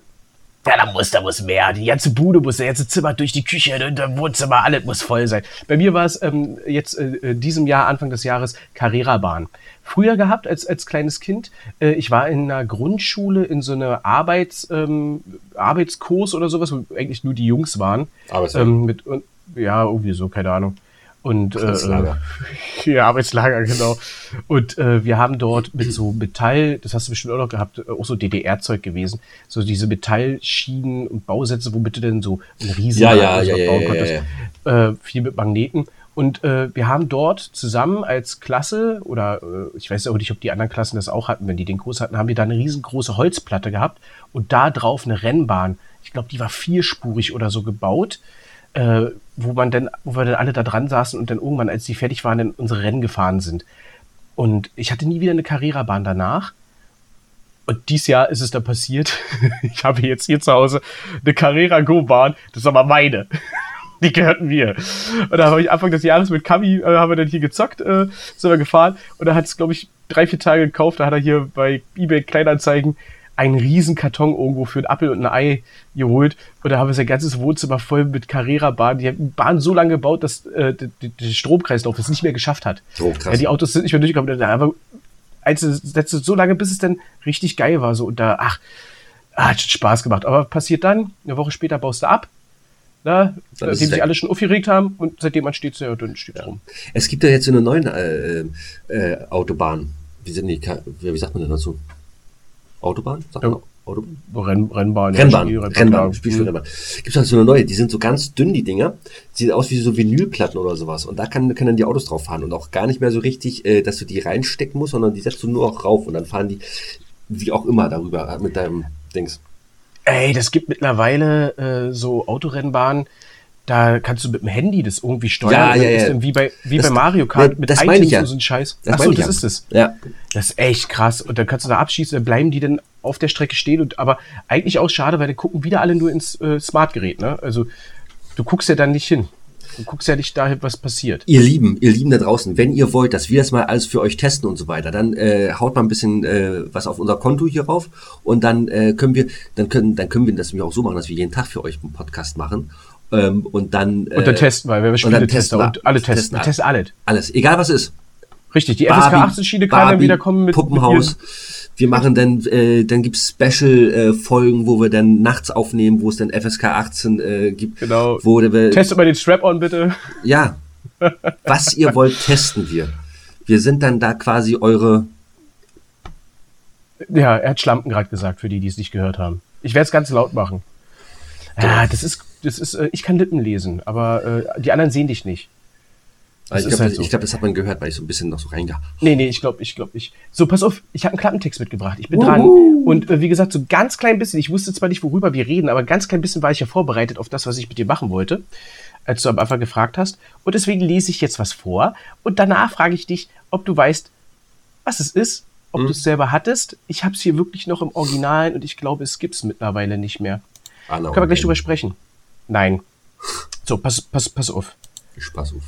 ja, da muss, da muss mehr. Die ganze Bude muss, der ganze Zimmer durch die Küche, und das Wohnzimmer, alles muss voll sein. Bei mir war es ähm, jetzt äh, äh diesem Jahr, Anfang des Jahres, Carrera-Bahn. Früher gehabt als, als kleines Kind. Äh, ich war in einer Grundschule in so einer Arbeits, ähm, Arbeitskurs oder sowas, wo eigentlich nur die Jungs waren. Arbeitslager. Ähm, mit, und, ja, irgendwie so, keine Ahnung. Und Arbeitslager. Äh, ja, Arbeitslager, genau. Und äh, wir haben dort mit so Metall, das hast du bestimmt auch noch gehabt, äh, auch so DDR-Zeug gewesen, so diese Metallschienen und Bausätze, womit du denn so ein riesen ja, ja, ja, bauen konntest. Äh, viel mit Magneten. Und äh, wir haben dort zusammen als Klasse, oder äh, ich weiß auch nicht, ob die anderen Klassen das auch hatten, wenn die den Kurs hatten, haben wir da eine riesengroße Holzplatte gehabt und da drauf eine Rennbahn. Ich glaube, die war vierspurig oder so gebaut äh, wo man dann, wo wir dann alle da dran saßen und dann irgendwann, als die fertig waren, dann unsere Rennen gefahren sind. Und ich hatte nie wieder eine Carrera-Bahn danach. Und dieses Jahr ist es da passiert. *laughs* ich habe jetzt hier zu Hause eine Carrera Go-Bahn. Das ist aber meine. *laughs* Die gehörten mir. Und da habe ich Anfang des Jahres mit Kami, äh, haben wir dann hier gezockt, äh, sind wir gefahren. Und da hat es, glaube ich, drei, vier Tage gekauft. Da hat er hier bei eBay Kleinanzeigen einen riesen Karton irgendwo für ein Apfel und ein Ei geholt. Und da haben wir sein ganzes Wohnzimmer voll mit Carrera-Bahn. Die haben die Bahn so lange gebaut, dass äh, der Stromkreislauf es nicht mehr geschafft hat. Oh, ja, die Autos sind nicht mehr durchgekommen. Aber Einzelsätze so lange, bis es dann richtig geil war. So, und da, ach, hat schon Spaß gemacht. Aber passiert dann, eine Woche später baust du ab. Na, nachdem sich alle schon aufgeregt haben und seitdem man steht, ja, dann steht ja. rum. Es gibt ja jetzt so eine neue äh, äh, Autobahn. Wie sind die, wie sagt man denn dazu? Autobahn? Sagt ja. Autobahn? Renn, Rennbahn. Rennbahn, ja, Rennbahn, Rennbahn Spielspielrennbahn. Gibt es halt so eine neue, die sind so ganz dünn, die Dinger. Sieht aus wie so Vinylplatten oder sowas. Und da kann, können dann die Autos drauf fahren. Und auch gar nicht mehr so richtig, äh, dass du die reinstecken musst, sondern die setzt du nur auch rauf. Und dann fahren die, wie auch immer, darüber mit deinem Dings. Ey, das gibt mittlerweile äh, so Autorennbahnen, da kannst du mit dem Handy das irgendwie steuern. Ja, ja, ja. Wie bei, wie das, bei Mario Kart mit das Items ja. und so ein Scheiß. Das Achso, das ja. ist es. Ja. Das ist echt krass. Und dann kannst du da abschießen, dann bleiben die dann auf der Strecke stehen. Und aber eigentlich auch schade, weil dann gucken wieder alle nur ins äh, Smartgerät. Ne? Also du guckst ja dann nicht hin. Du guckst ja nicht dahin, was passiert. Ihr Lieben, ihr Lieben da draußen, wenn ihr wollt, dass wir das mal alles für euch testen und so weiter, dann äh, haut mal ein bisschen äh, was auf unser Konto hier rauf und dann äh, können wir, dann können, dann können wir das nämlich auch so machen, dass wir jeden Tag für euch einen Podcast machen ähm, und dann. Äh, und dann testen wir, wir Spiele testen wir, und alle testen. Wir testen alles. Alles, egal was ist. Richtig, die FSK 18 Schiene kann dann wieder kommen mit Puppenhaus. Mit wir machen dann, äh, dann gibt's Special-Folgen, äh, wo wir dann nachts aufnehmen, wo es dann FSK 18 äh, gibt. Genau. Wo wir, Testet mal den Strap-on bitte. Ja. *laughs* Was ihr wollt, testen wir. Wir sind dann da quasi eure. Ja, er hat Schlampen gerade gesagt, für die, die es nicht gehört haben. Ich werde es ganz laut machen. Ja, das ist, das ist, äh, ich kann Lippen lesen, aber äh, die anderen sehen dich nicht. Das ich glaube, halt so. glaub, das hat man gehört, weil ich so ein bisschen noch so reingehe. Nee, nee, ich glaube, ich glaube nicht. So, pass auf, ich habe einen Klappentext mitgebracht. Ich bin Uhu. dran. Und äh, wie gesagt, so ganz klein bisschen, ich wusste zwar nicht, worüber wir reden, aber ganz klein bisschen war ich ja vorbereitet auf das, was ich mit dir machen wollte, als du am Anfang gefragt hast. Und deswegen lese ich jetzt was vor. Und danach frage ich dich, ob du weißt, was es ist, ob hm. du es selber hattest. Ich habe es hier wirklich noch im Original und ich glaube, es gibt es mittlerweile nicht mehr. Ah, no, Können wir gleich drüber sprechen? Nein. So, pass, pass, pass auf. Ich pass auf.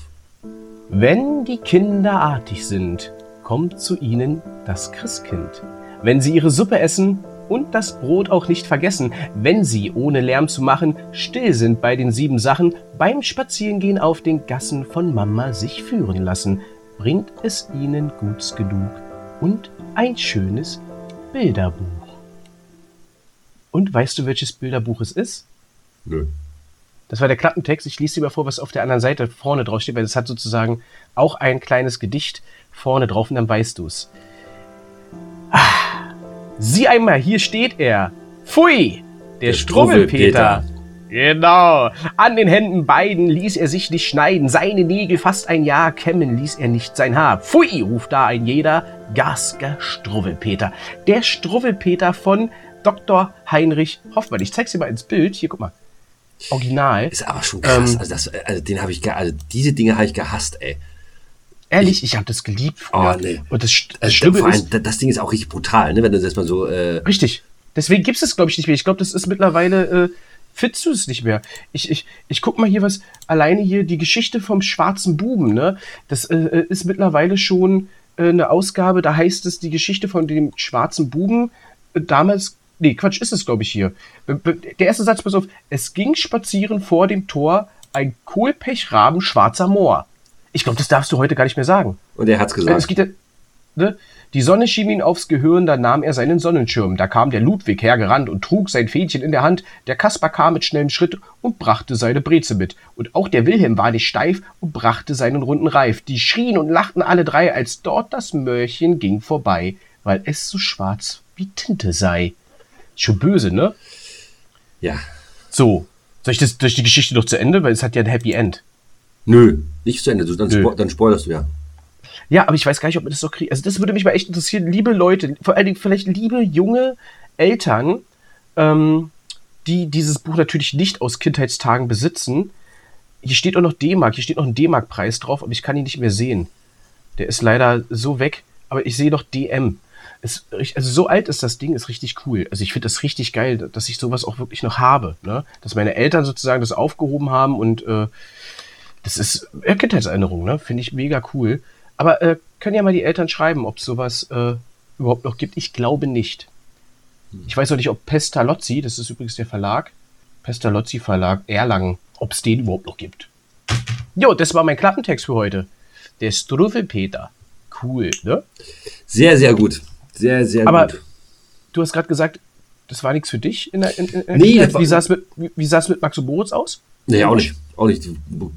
Wenn die Kinder artig sind, kommt zu ihnen das Christkind. Wenn sie ihre Suppe essen und das Brot auch nicht vergessen, wenn sie, ohne Lärm zu machen, still sind bei den sieben Sachen, beim Spazierengehen auf den Gassen von Mama sich führen lassen, bringt es ihnen Guts genug und ein schönes Bilderbuch. Und weißt du, welches Bilderbuch es ist? Nö. Das war der Klappentext. Ich lese dir mal vor, was auf der anderen Seite vorne drauf steht, weil es hat sozusagen auch ein kleines Gedicht vorne drauf und dann weißt du es. Ah, sieh einmal, hier steht er. Pfui, der, der Struwwelpeter. Genau. An den Händen beiden ließ er sich nicht schneiden, seine Nägel fast ein Jahr kämmen ließ er nicht sein Haar. Pfui, ruft da ein jeder, Gasker Struwwelpeter. Der Struwwelpeter von Dr. Heinrich Hoffmann. Ich zeig's dir mal ins Bild. Hier, guck mal. Original. Ist aber schon krass. Ähm, also, das, also den habe ich, also diese Dinge habe ich gehasst, ey. Ehrlich, ich, ich habe das geliebt. Früher. Oh, nee. Und das, das also, Schlimme vor allem, ist, das Ding ist auch richtig brutal, ne? Wenn du das mal so. Äh richtig. Deswegen gibt es das, glaube ich, nicht mehr. Ich glaube, das ist mittlerweile. Äh, findest du es nicht mehr? Ich, ich, ich guck mal hier was, alleine hier die Geschichte vom schwarzen Buben, ne? Das äh, äh ist mittlerweile schon äh, eine Ausgabe, da heißt es die Geschichte von dem schwarzen Buben. Äh, damals Nee, Quatsch, ist es, glaube ich, hier. Der erste Satz, pass auf. Es ging spazieren vor dem Tor ein Kohlpechraben schwarzer Moor. Ich glaube, das darfst du heute gar nicht mehr sagen. Und er hat's gesagt. Es geht, ne? Die Sonne schien ihn aufs Gehirn, da nahm er seinen Sonnenschirm. Da kam der Ludwig hergerannt und trug sein Fädchen in der Hand. Der Kaspar kam mit schnellem Schritt und brachte seine Breze mit. Und auch der Wilhelm war nicht steif und brachte seinen runden Reif. Die schrien und lachten alle drei, als dort das Mörchen ging vorbei, weil es so schwarz wie Tinte sei. Schon böse, ne? Ja. So. Soll ich das durch die Geschichte noch zu Ende? Weil es hat ja ein Happy End. Nö, nicht zu Ende. Dann, Spo dann spoilerst du ja. Ja, aber ich weiß gar nicht, ob man das so kriegt. Also das würde mich mal echt interessieren. Liebe Leute, vor allen Dingen vielleicht liebe junge Eltern, ähm, die dieses Buch natürlich nicht aus Kindheitstagen besitzen. Hier steht auch noch D-Mark, hier steht noch ein D-Mark-Preis drauf, aber ich kann ihn nicht mehr sehen. Der ist leider so weg, aber ich sehe noch DM. Es, also so alt ist das Ding, ist richtig cool. Also ich finde das richtig geil, dass ich sowas auch wirklich noch habe. Ne? Dass meine Eltern sozusagen das aufgehoben haben und äh, das ist äh, Kindheitserinnerung, ne? Finde ich mega cool. Aber äh, können ja mal die Eltern schreiben, ob es sowas äh, überhaupt noch gibt. Ich glaube nicht. Hm. Ich weiß auch nicht, ob Pestalozzi, das ist übrigens der Verlag, Pestalozzi Verlag Erlangen, ob es den überhaupt noch gibt. Jo, das war mein Klappentext für heute. Der Struffelpeter. Cool, ne? Sehr, sehr gut. Sehr, sehr Aber gut. du hast gerade gesagt, das war nichts für dich in der, in, in nee, Wie sah es mit, wie sah es mit Max und Moritz aus? Nee, auch nicht. Auch nicht.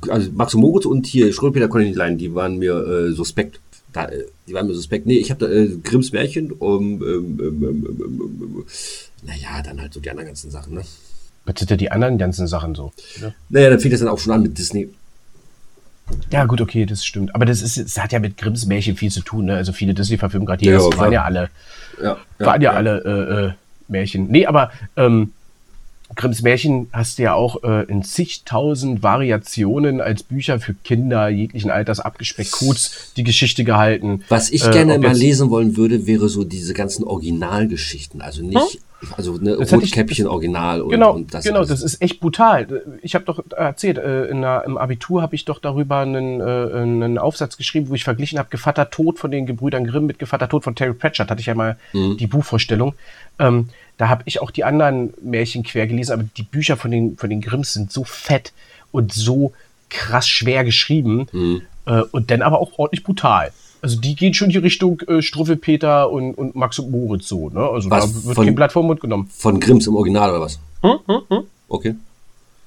Also Max und Moritz und hier Schrödpeter konnte ich nicht leiden, die waren mir äh, suspekt. Da, äh, die waren mir suspekt. Nee, ich habe da äh, Grimms Märchen um, ähm, ähm, ähm, naja, dann halt so die anderen ganzen Sachen, ne? Was sind ja die anderen ganzen Sachen so? Ne? Naja, dann fängt das dann auch schon an mit Disney. Ja, gut, okay, das stimmt. Aber das ist, das hat ja mit Grimms Märchen viel zu tun, ne? Also viele Disney-Verfilmungen, gerade die ja, ersten, waren ja alle, ja, ja, waren ja, alle äh, äh, Märchen. Nee, aber ähm, Grimms Märchen hast du ja auch äh, in zigtausend Variationen als Bücher für Kinder jeglichen Alters abgespeckt, kurz die Geschichte gehalten. Was ich äh, gerne mal lesen wollen würde, wäre so diese ganzen Originalgeschichten. Also nicht, hm? Also ne, Rotkäppchen Original und, genau, und das. Genau, das ist echt brutal. Ich habe doch erzählt, äh, in der, im Abitur habe ich doch darüber einen, äh, einen Aufsatz geschrieben, wo ich verglichen habe, Gevatter Tod von den Gebrüdern Grimm mit Gevatter Tod von Terry Pratchett. Hatte ich ja mal mhm. die Buchvorstellung. Ähm, da habe ich auch die anderen Märchen quer gelesen, aber die Bücher von den, von den Grimms sind so fett und so krass schwer geschrieben mhm. äh, und dann aber auch ordentlich brutal. Also die gehen schon in die Richtung äh, Struffelpeter und, und Max und Moritz so, ne? Also was, da wird von, kein Blatt vom Mund genommen. Von Grimms im Original oder was? Hm, hm, hm. Okay.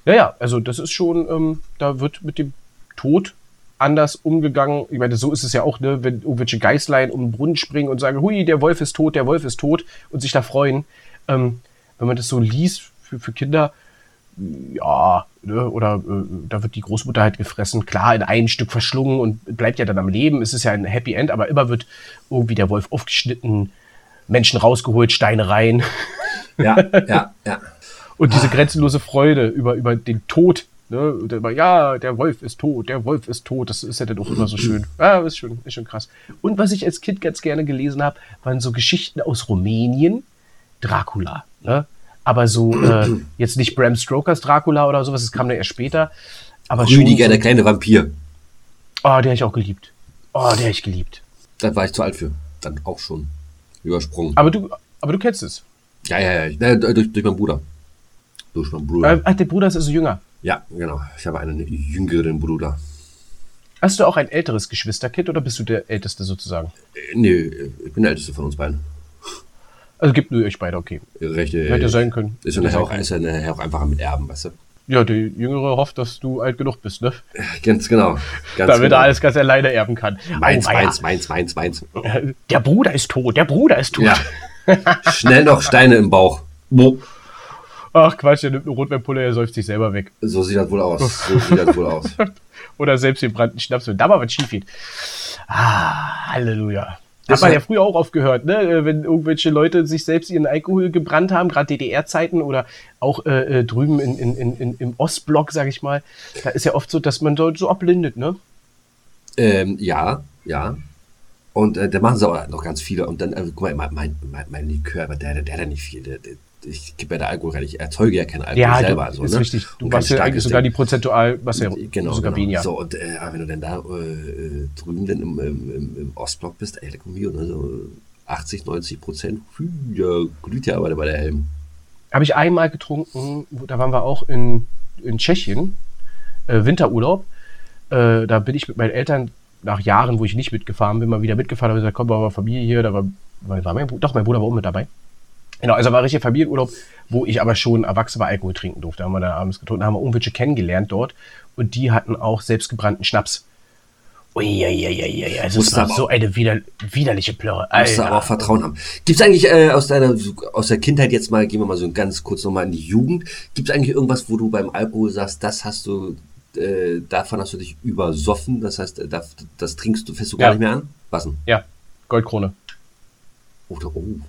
Ja, ja, also das ist schon, ähm, da wird mit dem Tod anders umgegangen. Ich meine, so ist es ja auch, ne, wenn irgendwelche Geißlein um den Brunnen springen und sagen, hui, der Wolf ist tot, der Wolf ist tot und sich da freuen. Ähm, wenn man das so liest für, für Kinder, ja, ne, oder äh, da wird die Großmutter halt gefressen, klar, in ein Stück verschlungen und bleibt ja dann am Leben. Es ist ja ein Happy End, aber immer wird irgendwie der Wolf aufgeschnitten, Menschen rausgeholt, Steine rein. *laughs* Ja, ja, ja. Und diese grenzenlose Freude über, über den Tod. Ne? Immer, ja, der Wolf ist tot, der Wolf ist tot. Das ist ja dann auch immer so schön. *clears throat* Ja, ist schon, ist schon krass. Und was ich als Kind ganz gerne gelesen habe, waren so Geschichten aus Rumänien. Dracula. Ne? Aber so, äh, *clears throat* jetzt nicht Bram Stokers Dracula oder sowas, das kam dann erst später. Aber Rüdiger, so, der kleine Vampir. Oh, den habe ich auch geliebt. Oh, den habe ich geliebt. Da war ich zu alt für. Dann auch schon übersprungen. Aber du, aber du kennst es. Ja, ja, ja. ja durch, durch meinen Bruder. Durch meinen Bruder. Äh, der Bruder ist also jünger. Ja, genau. Ich habe einen jüngeren Bruder. Hast du auch ein älteres Geschwisterkind oder bist du der Älteste sozusagen? Äh, nee, ich bin der Älteste von uns beiden. Also gibt nur euch beide, okay. Recht, Hätte sein können. Ist ja nachher auch, ist ja nachher auch einfacher mit Erben, weißt du? Ja, der Jüngere hofft, dass du alt genug bist, ne? Ganz genau. Ganz *laughs* Damit genau. er alles ganz alleine erben kann. Meins, oh, meins, meins, meins, meins. Der Bruder ist tot, der Bruder ist tot. Ja. Schnell noch Steine im Bauch. Ach Quatsch, der nimmt eine Rotweinpulle, er säuft sich selber weg. So sieht das wohl aus. So sieht das wohl aus. *laughs* Oder selbst den brannten Schnaps, wenn da mal was schief geht. Ah, Halleluja. Das hat man ja früher auch aufgehört, ne? Äh, wenn irgendwelche Leute sich selbst ihren Alkohol gebrannt haben, gerade DDR-Zeiten oder auch äh, äh, drüben in, in, in, im Ostblock, sag ich mal. Da ist ja oft so, dass man dort so abblindet, ne? Ähm, ja, ja. Und äh, da machen sie auch noch ganz viele. Und dann, äh, guck mal, mein, mein, mein Likör, aber der, der, der hat nicht viel. Der, der, ich gebe ja der Alkohol rein, ich erzeuge ja keinen Alkohol ja, selber. Ja, so, ist ne? richtig. Du machst ja eigentlich sogar die prozentual, was ja genau, sogar genau. weniger. So, und äh, wenn du dann da äh, drüben dann im, im, im Ostblock bist, ey, komm hier, ne, so 80, 90 Prozent, ja, glüht ja aber bei der Helm. Habe ich einmal getrunken, da waren wir auch in, in Tschechien, äh, Winterurlaub. Äh, da bin ich mit meinen Eltern nach Jahren, wo ich nicht mitgefahren bin, mal wieder mitgefahren, habe gesagt, komm, war Familie hier, da war, war mein, doch, mein Bruder war auch mit dabei. Genau, also war richtig Familienurlaub, wo ich aber schon erwachsen war, Alkohol trinken durfte. Da haben wir dann abends getrunken, da haben wir irgendwelche kennengelernt dort und die hatten auch selbstgebrannten Schnaps. Uiuiuiui, also es war so eine wider, widerliche Plörre. Musst du aber auch Vertrauen haben. Gibt es eigentlich äh, aus deiner, aus der Kindheit jetzt mal, gehen wir mal so ganz kurz nochmal in die Jugend, gibt es eigentlich irgendwas, wo du beim Alkohol sagst, das hast du, äh, davon hast du dich übersoffen, das heißt, das, das trinkst du, fährst du gar ja. nicht mehr an? Was denn? Ja, Goldkrone. Oder, oh, Gold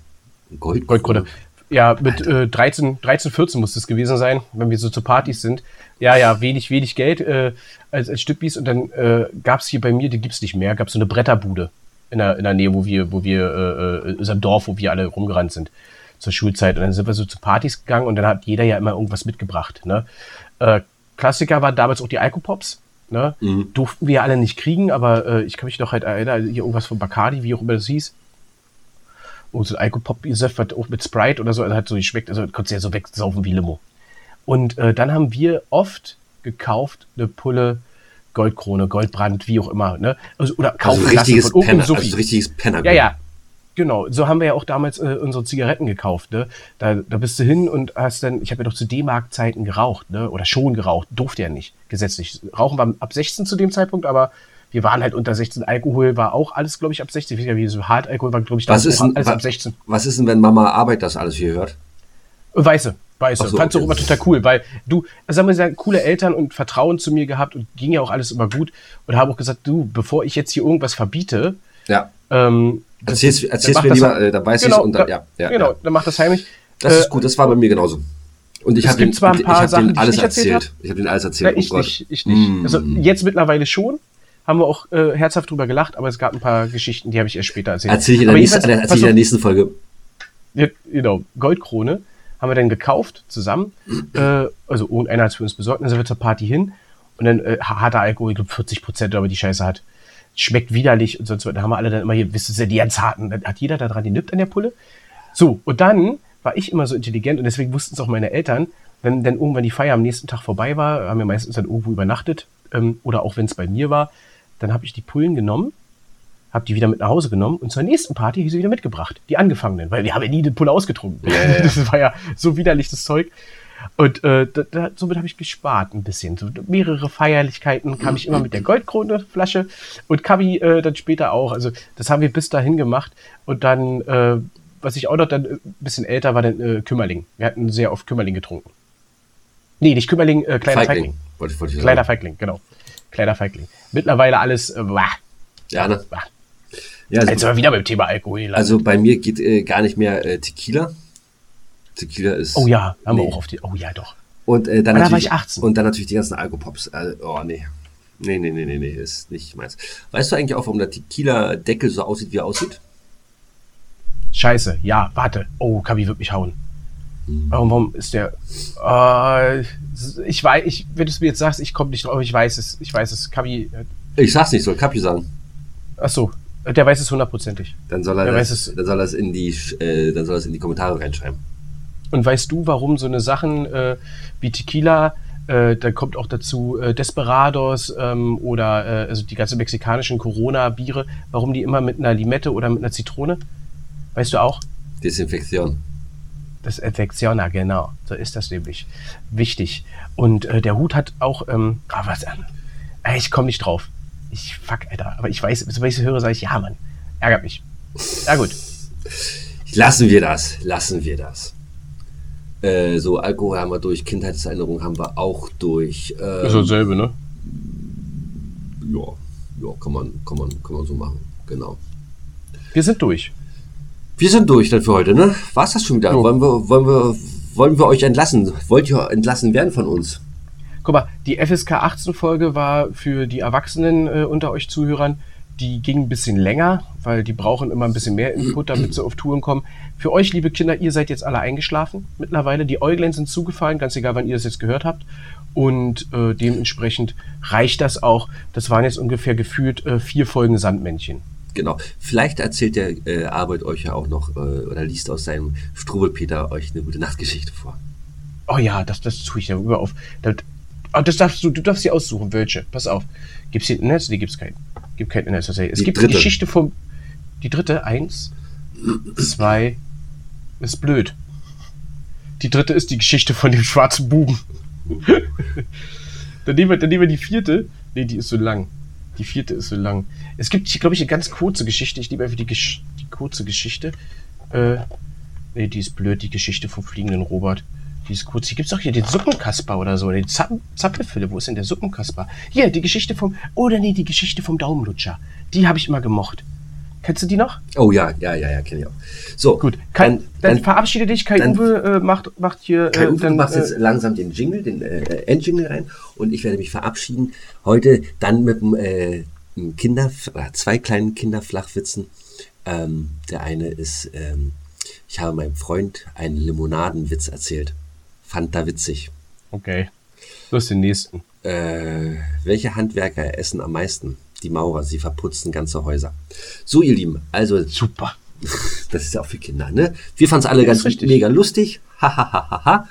Goldkrone. Ja, mit äh, 13, 13, 14 muss das gewesen sein, wenn wir so zu Partys sind. Ja, ja, wenig, wenig Geld äh, als, als Stückbies. Und dann äh, gab es hier bei mir, die gibt es nicht mehr, gab es so eine Bretterbude in der, in der Nähe, wo wir, wo wir, äh, in unserem Dorf, wo wir alle rumgerannt sind zur Schulzeit. Und dann sind wir so zu Partys gegangen und dann hat jeder ja immer irgendwas mitgebracht. Ne? Äh, Klassiker waren damals auch die Alkopops. Ne? Mhm. Durften wir alle nicht kriegen, aber äh, ich kann mich noch halt erinnern, hier irgendwas von Bacardi, wie auch immer das hieß und so ein Alkopop-Gesöff, was auch mit Sprite oder so, also hat so geschmeckt, also konntest du ja so wegsaufen wie Limo. Und äh, dann haben wir oft gekauft eine Pulle Goldkrone, Goldbrand, wie auch immer, ne? Also, oder kaufen also richtiges von Penner, also richtiges Penner. Ja, ja. Genau, so haben wir ja auch damals äh, unsere Zigaretten gekauft, ne? Da, da bist du hin und hast dann, ich habe ja doch zu D-Mark-Zeiten geraucht, ne? Oder schon geraucht, durfte ja nicht, gesetzlich. Rauchen war ab 16 zu dem Zeitpunkt, aber wir waren halt unter 16. Alkohol war auch alles, glaube ich, ab 16. Ich weiß wie so Hartalkohol war, glaube ich, was ist denn, alles ab 16. Was ist denn, wenn Mama Arbeit das alles hier hört? Weiße, weiße. So, Fand's okay. auch immer total cool, weil du, sagen wir mal, coole Eltern und Vertrauen zu mir gehabt und ging ja auch alles immer gut und habe auch gesagt, du, bevor ich jetzt hier irgendwas verbiete, ja. ähm, erzählst, erzählst mir lieber, äh, da weiß genau, ich und dann, ja, ja. Genau, ja. dann mach das heimlich. Das äh, ist gut, das war bei mir genauso. Und ich habe ein paar Sachen, alles erzählt. Hab. Ich habe ihm alles erzählt. Ja, ich, oh nicht, ich nicht. Mm. Also jetzt mittlerweile schon, haben wir auch äh, herzhaft drüber gelacht, aber es gab ein paar Geschichten, die habe ich erst später erzählt. Erzähl ich in der, nächsten, erzähl in der nächsten Folge. Ja, genau, Goldkrone haben wir dann gekauft zusammen. *clears throat* äh, also irgendeiner hat es für uns besorgt, dann sind wir zur Party hin und dann äh, harter Alkohol, ich glaube 40 Prozent, aber die Scheiße hat. Schmeckt widerlich und sonst was. Da haben wir alle dann immer hier, wisst ihr, die ganz harten, dann hat jeder da dran genippt an der Pulle. So, und dann war ich immer so intelligent und deswegen wussten es auch meine Eltern, wenn dann irgendwann die Feier am nächsten Tag vorbei war, haben wir meistens dann irgendwo übernachtet ähm, oder auch wenn es bei mir war, dann habe ich die Pullen genommen, habe die wieder mit nach Hause genommen und zur nächsten Party habe ich sie wieder mitgebracht, die angefangenen, weil wir haben ja nie die Pulle ausgetrunken. Yeah. *laughs* Das war ja so widerlich das Zeug. Und äh, da, da, somit habe ich gespart ein bisschen. So, mehrere Feierlichkeiten kam ich immer mit der Goldkrone-Flasche und Kabi äh, dann später auch. Also das haben wir bis dahin gemacht. Und dann, äh, was ich auch noch dann ein bisschen älter war, dann äh, Kümmerling. Wir hatten sehr oft Kümmerling getrunken. Nee, nicht Kümmerling, äh, kleiner Feigling. Feigling. Wollte, wollte kleiner Feigling, genau. Kleiner Feigling. Mittlerweile alles, äh. Ja, ne? Wah. Ja, also, Jetzt sind wir wieder beim Thema Alkohol. Also bei mir geht äh, gar nicht mehr äh, Tequila. Tequila ist. Oh ja, haben nee. wir auch auf die. Oh ja, doch. Und äh, dann, natürlich, da war ich 18. und dann natürlich die ganzen Alkopops. Also, oh nee. Nee, nee, nee, nee, nee, ist nicht meins. Weißt du eigentlich auch, warum der Tequila-Deckel so aussieht, wie er aussieht? Scheiße, ja, warte. Oh, Kabi wird mich hauen. Warum, warum ist der. Äh, ich weiß, ich, wenn du es mir jetzt sagst, ich komme nicht drauf, ich weiß es. Ich weiß es. Kabi. Äh, ich sag's nicht, soll Kapi sagen. Ach so, der weiß es hundertprozentig. Dann soll er der das, es, dann soll er es in die, äh, dann soll er in die Kommentare reinschreiben. Und weißt du, warum so eine Sachen äh, wie Tequila, äh, da kommt auch dazu äh, Desperados ähm, oder äh, also die ganzen mexikanischen Corona-Biere, warum die immer mit einer Limette oder mit einer Zitrone? Weißt du auch? Desinfektion. Das Infektioner, genau. So ist das nämlich. Wichtig. Und äh, der Hut hat auch, ähm, ah, was an? Äh, ich komme nicht drauf. Ich, fuck, Alter. Aber ich weiß, sobald ich es höre, sage ich, ja, Mann. Ärgert mich. Ja, gut. Lassen wir das. Lassen wir das. Äh, so, Alkohol haben wir durch, Kindheitserinnerungen haben wir auch durch. Ähm, ist dasselbe, ne? Ja, ja, kann man, kann man, kann man so machen. Genau. Wir sind durch. Wir sind durch dann für heute, ne? War's das schon wieder? Wollen, wir, wollen, wir, wollen wir euch entlassen? Wollt ihr entlassen werden von uns? Guck mal, die FSK 18 Folge war für die Erwachsenen äh, unter euch Zuhörern, die ging ein bisschen länger, weil die brauchen immer ein bisschen mehr Input, damit sie auf Touren kommen. Für euch, liebe Kinder, ihr seid jetzt alle eingeschlafen mittlerweile. Die Äuglein sind zugefallen, ganz egal, wann ihr das jetzt gehört habt. Und äh, dementsprechend reicht das auch. Das waren jetzt ungefähr gefühlt äh, vier Folgen Sandmännchen. Genau. Vielleicht erzählt der äh, Arbeit euch ja auch noch äh, oder liest aus seinem Strubelpeter euch eine gute Nachtgeschichte vor. Oh ja, das, das tue ich ja über auf. Das, oh, das darfst du, du darfst sie aussuchen, welche. Pass auf. Gibt es hier Netz? Nee, gibt es keinen. Gibt kein Netz. Es die gibt dritte. die Geschichte vom. Die dritte, eins, zwei, ist blöd. Die dritte ist die Geschichte von dem schwarzen Buben. *laughs* dann, nehmen wir, dann nehmen wir die vierte. Nee, die ist so lang. Die vierte ist so lang. Es gibt glaube ich, eine ganz kurze Geschichte. Ich nehme einfach die, Gesch die kurze Geschichte. Äh, nee, die ist blöd, die Geschichte vom fliegenden Robert. Die ist kurz. Hier gibt es auch hier den Suppenkasper oder so. Den Zapp Zappelfülle. Wo ist denn der Suppenkasper? Hier, die Geschichte vom. Oder nee, die Geschichte vom Daumenlutscher. Die habe ich immer gemocht. Kennst du die noch? Oh ja, ja, ja, ja, kenne ich auch. So, gut. Kai, dann, dann, dann, verabschiede dich. Kai dann, Uwe äh, macht, macht hier. Kai äh, Uwe, dann, äh, jetzt langsam den Jingle, den äh, Endjingle rein und ich werde mich verabschieden. Heute dann mit dem äh, Kinder, zwei kleinen Kinderflachwitzen. Ähm, der eine ist, ähm, ich habe meinem Freund einen Limonadenwitz erzählt. Fand da witzig. Okay. Du hast den nächsten. Äh, welche Handwerker essen am meisten? Die Maurer, sie verputzen ganze Häuser. So, ihr Lieben, also. Super. Das ist ja auch für Kinder, ne? Wir fanden es alle ganz richtig. mega lustig. Hahaha.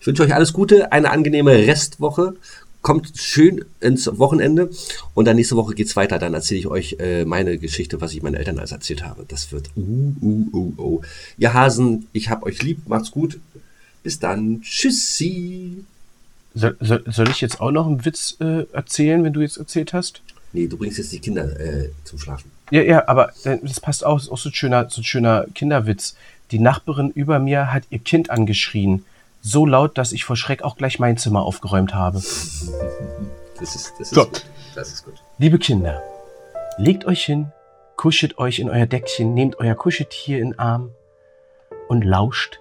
ich wünsche euch alles Gute, eine angenehme Restwoche kommt schön ins Wochenende und dann nächste Woche geht's weiter. Dann erzähle ich euch äh, meine Geschichte, was ich meinen Eltern alles erzählt habe. Das wird uh, uh, uh, uh. Ihr Hasen, ich hab euch lieb, macht's gut. Bis dann. Tschüssi. Soll, soll, soll ich jetzt auch noch einen Witz äh, erzählen, wenn du jetzt erzählt hast? Nee, du bringst jetzt die Kinder äh, zum Schlafen. Ja, ja, aber äh, das passt auch, ist auch so ein schöner, so ein schöner Kinderwitz. Die Nachbarin über mir hat ihr Kind angeschrien so laut, dass ich vor Schreck auch gleich mein Zimmer aufgeräumt habe. Das ist, das ist so. gut. Das ist gut. Liebe Kinder, legt euch hin, kuschelt euch in euer Deckchen, nehmt euer Kuscheltier in den Arm und lauscht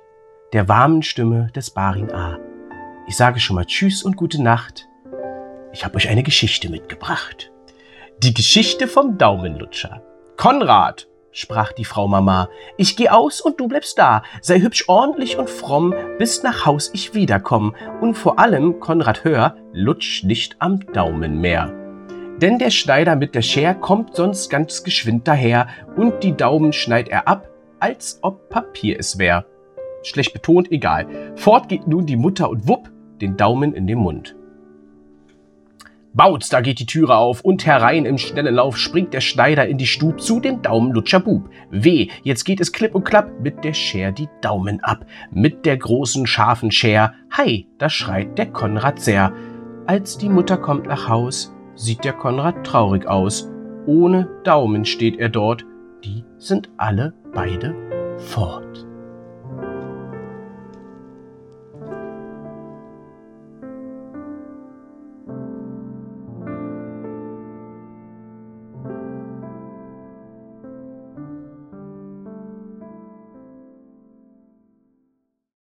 der warmen Stimme des Barin A. Ich sage schon mal Tschüss und gute Nacht. Ich habe euch eine Geschichte mitgebracht. Die Geschichte vom Daumenlutscher. Konrad sprach die Frau Mama, ich geh aus und du bleibst da, sei hübsch ordentlich und fromm, bis nach Haus ich wiederkomm, und vor allem, Konrad hör, lutsch nicht am Daumen mehr. Denn der Schneider mit der Scher kommt sonst ganz geschwind daher, und die Daumen schneid er ab, als ob Papier es wär. Schlecht betont, egal. Fort geht nun die Mutter und wupp, den Daumen in den Mund. Bautz, da geht die Türe auf und herein im schnellen Lauf springt der Schneider in die Stub zu dem Daumenlutscher Bub. Weh, jetzt geht es klipp und klapp mit der Scher die Daumen ab. Mit der großen scharfen Scher, hei, da schreit der Konrad sehr. Als die Mutter kommt nach Haus, sieht der Konrad traurig aus. Ohne Daumen steht er dort, die sind alle beide fort.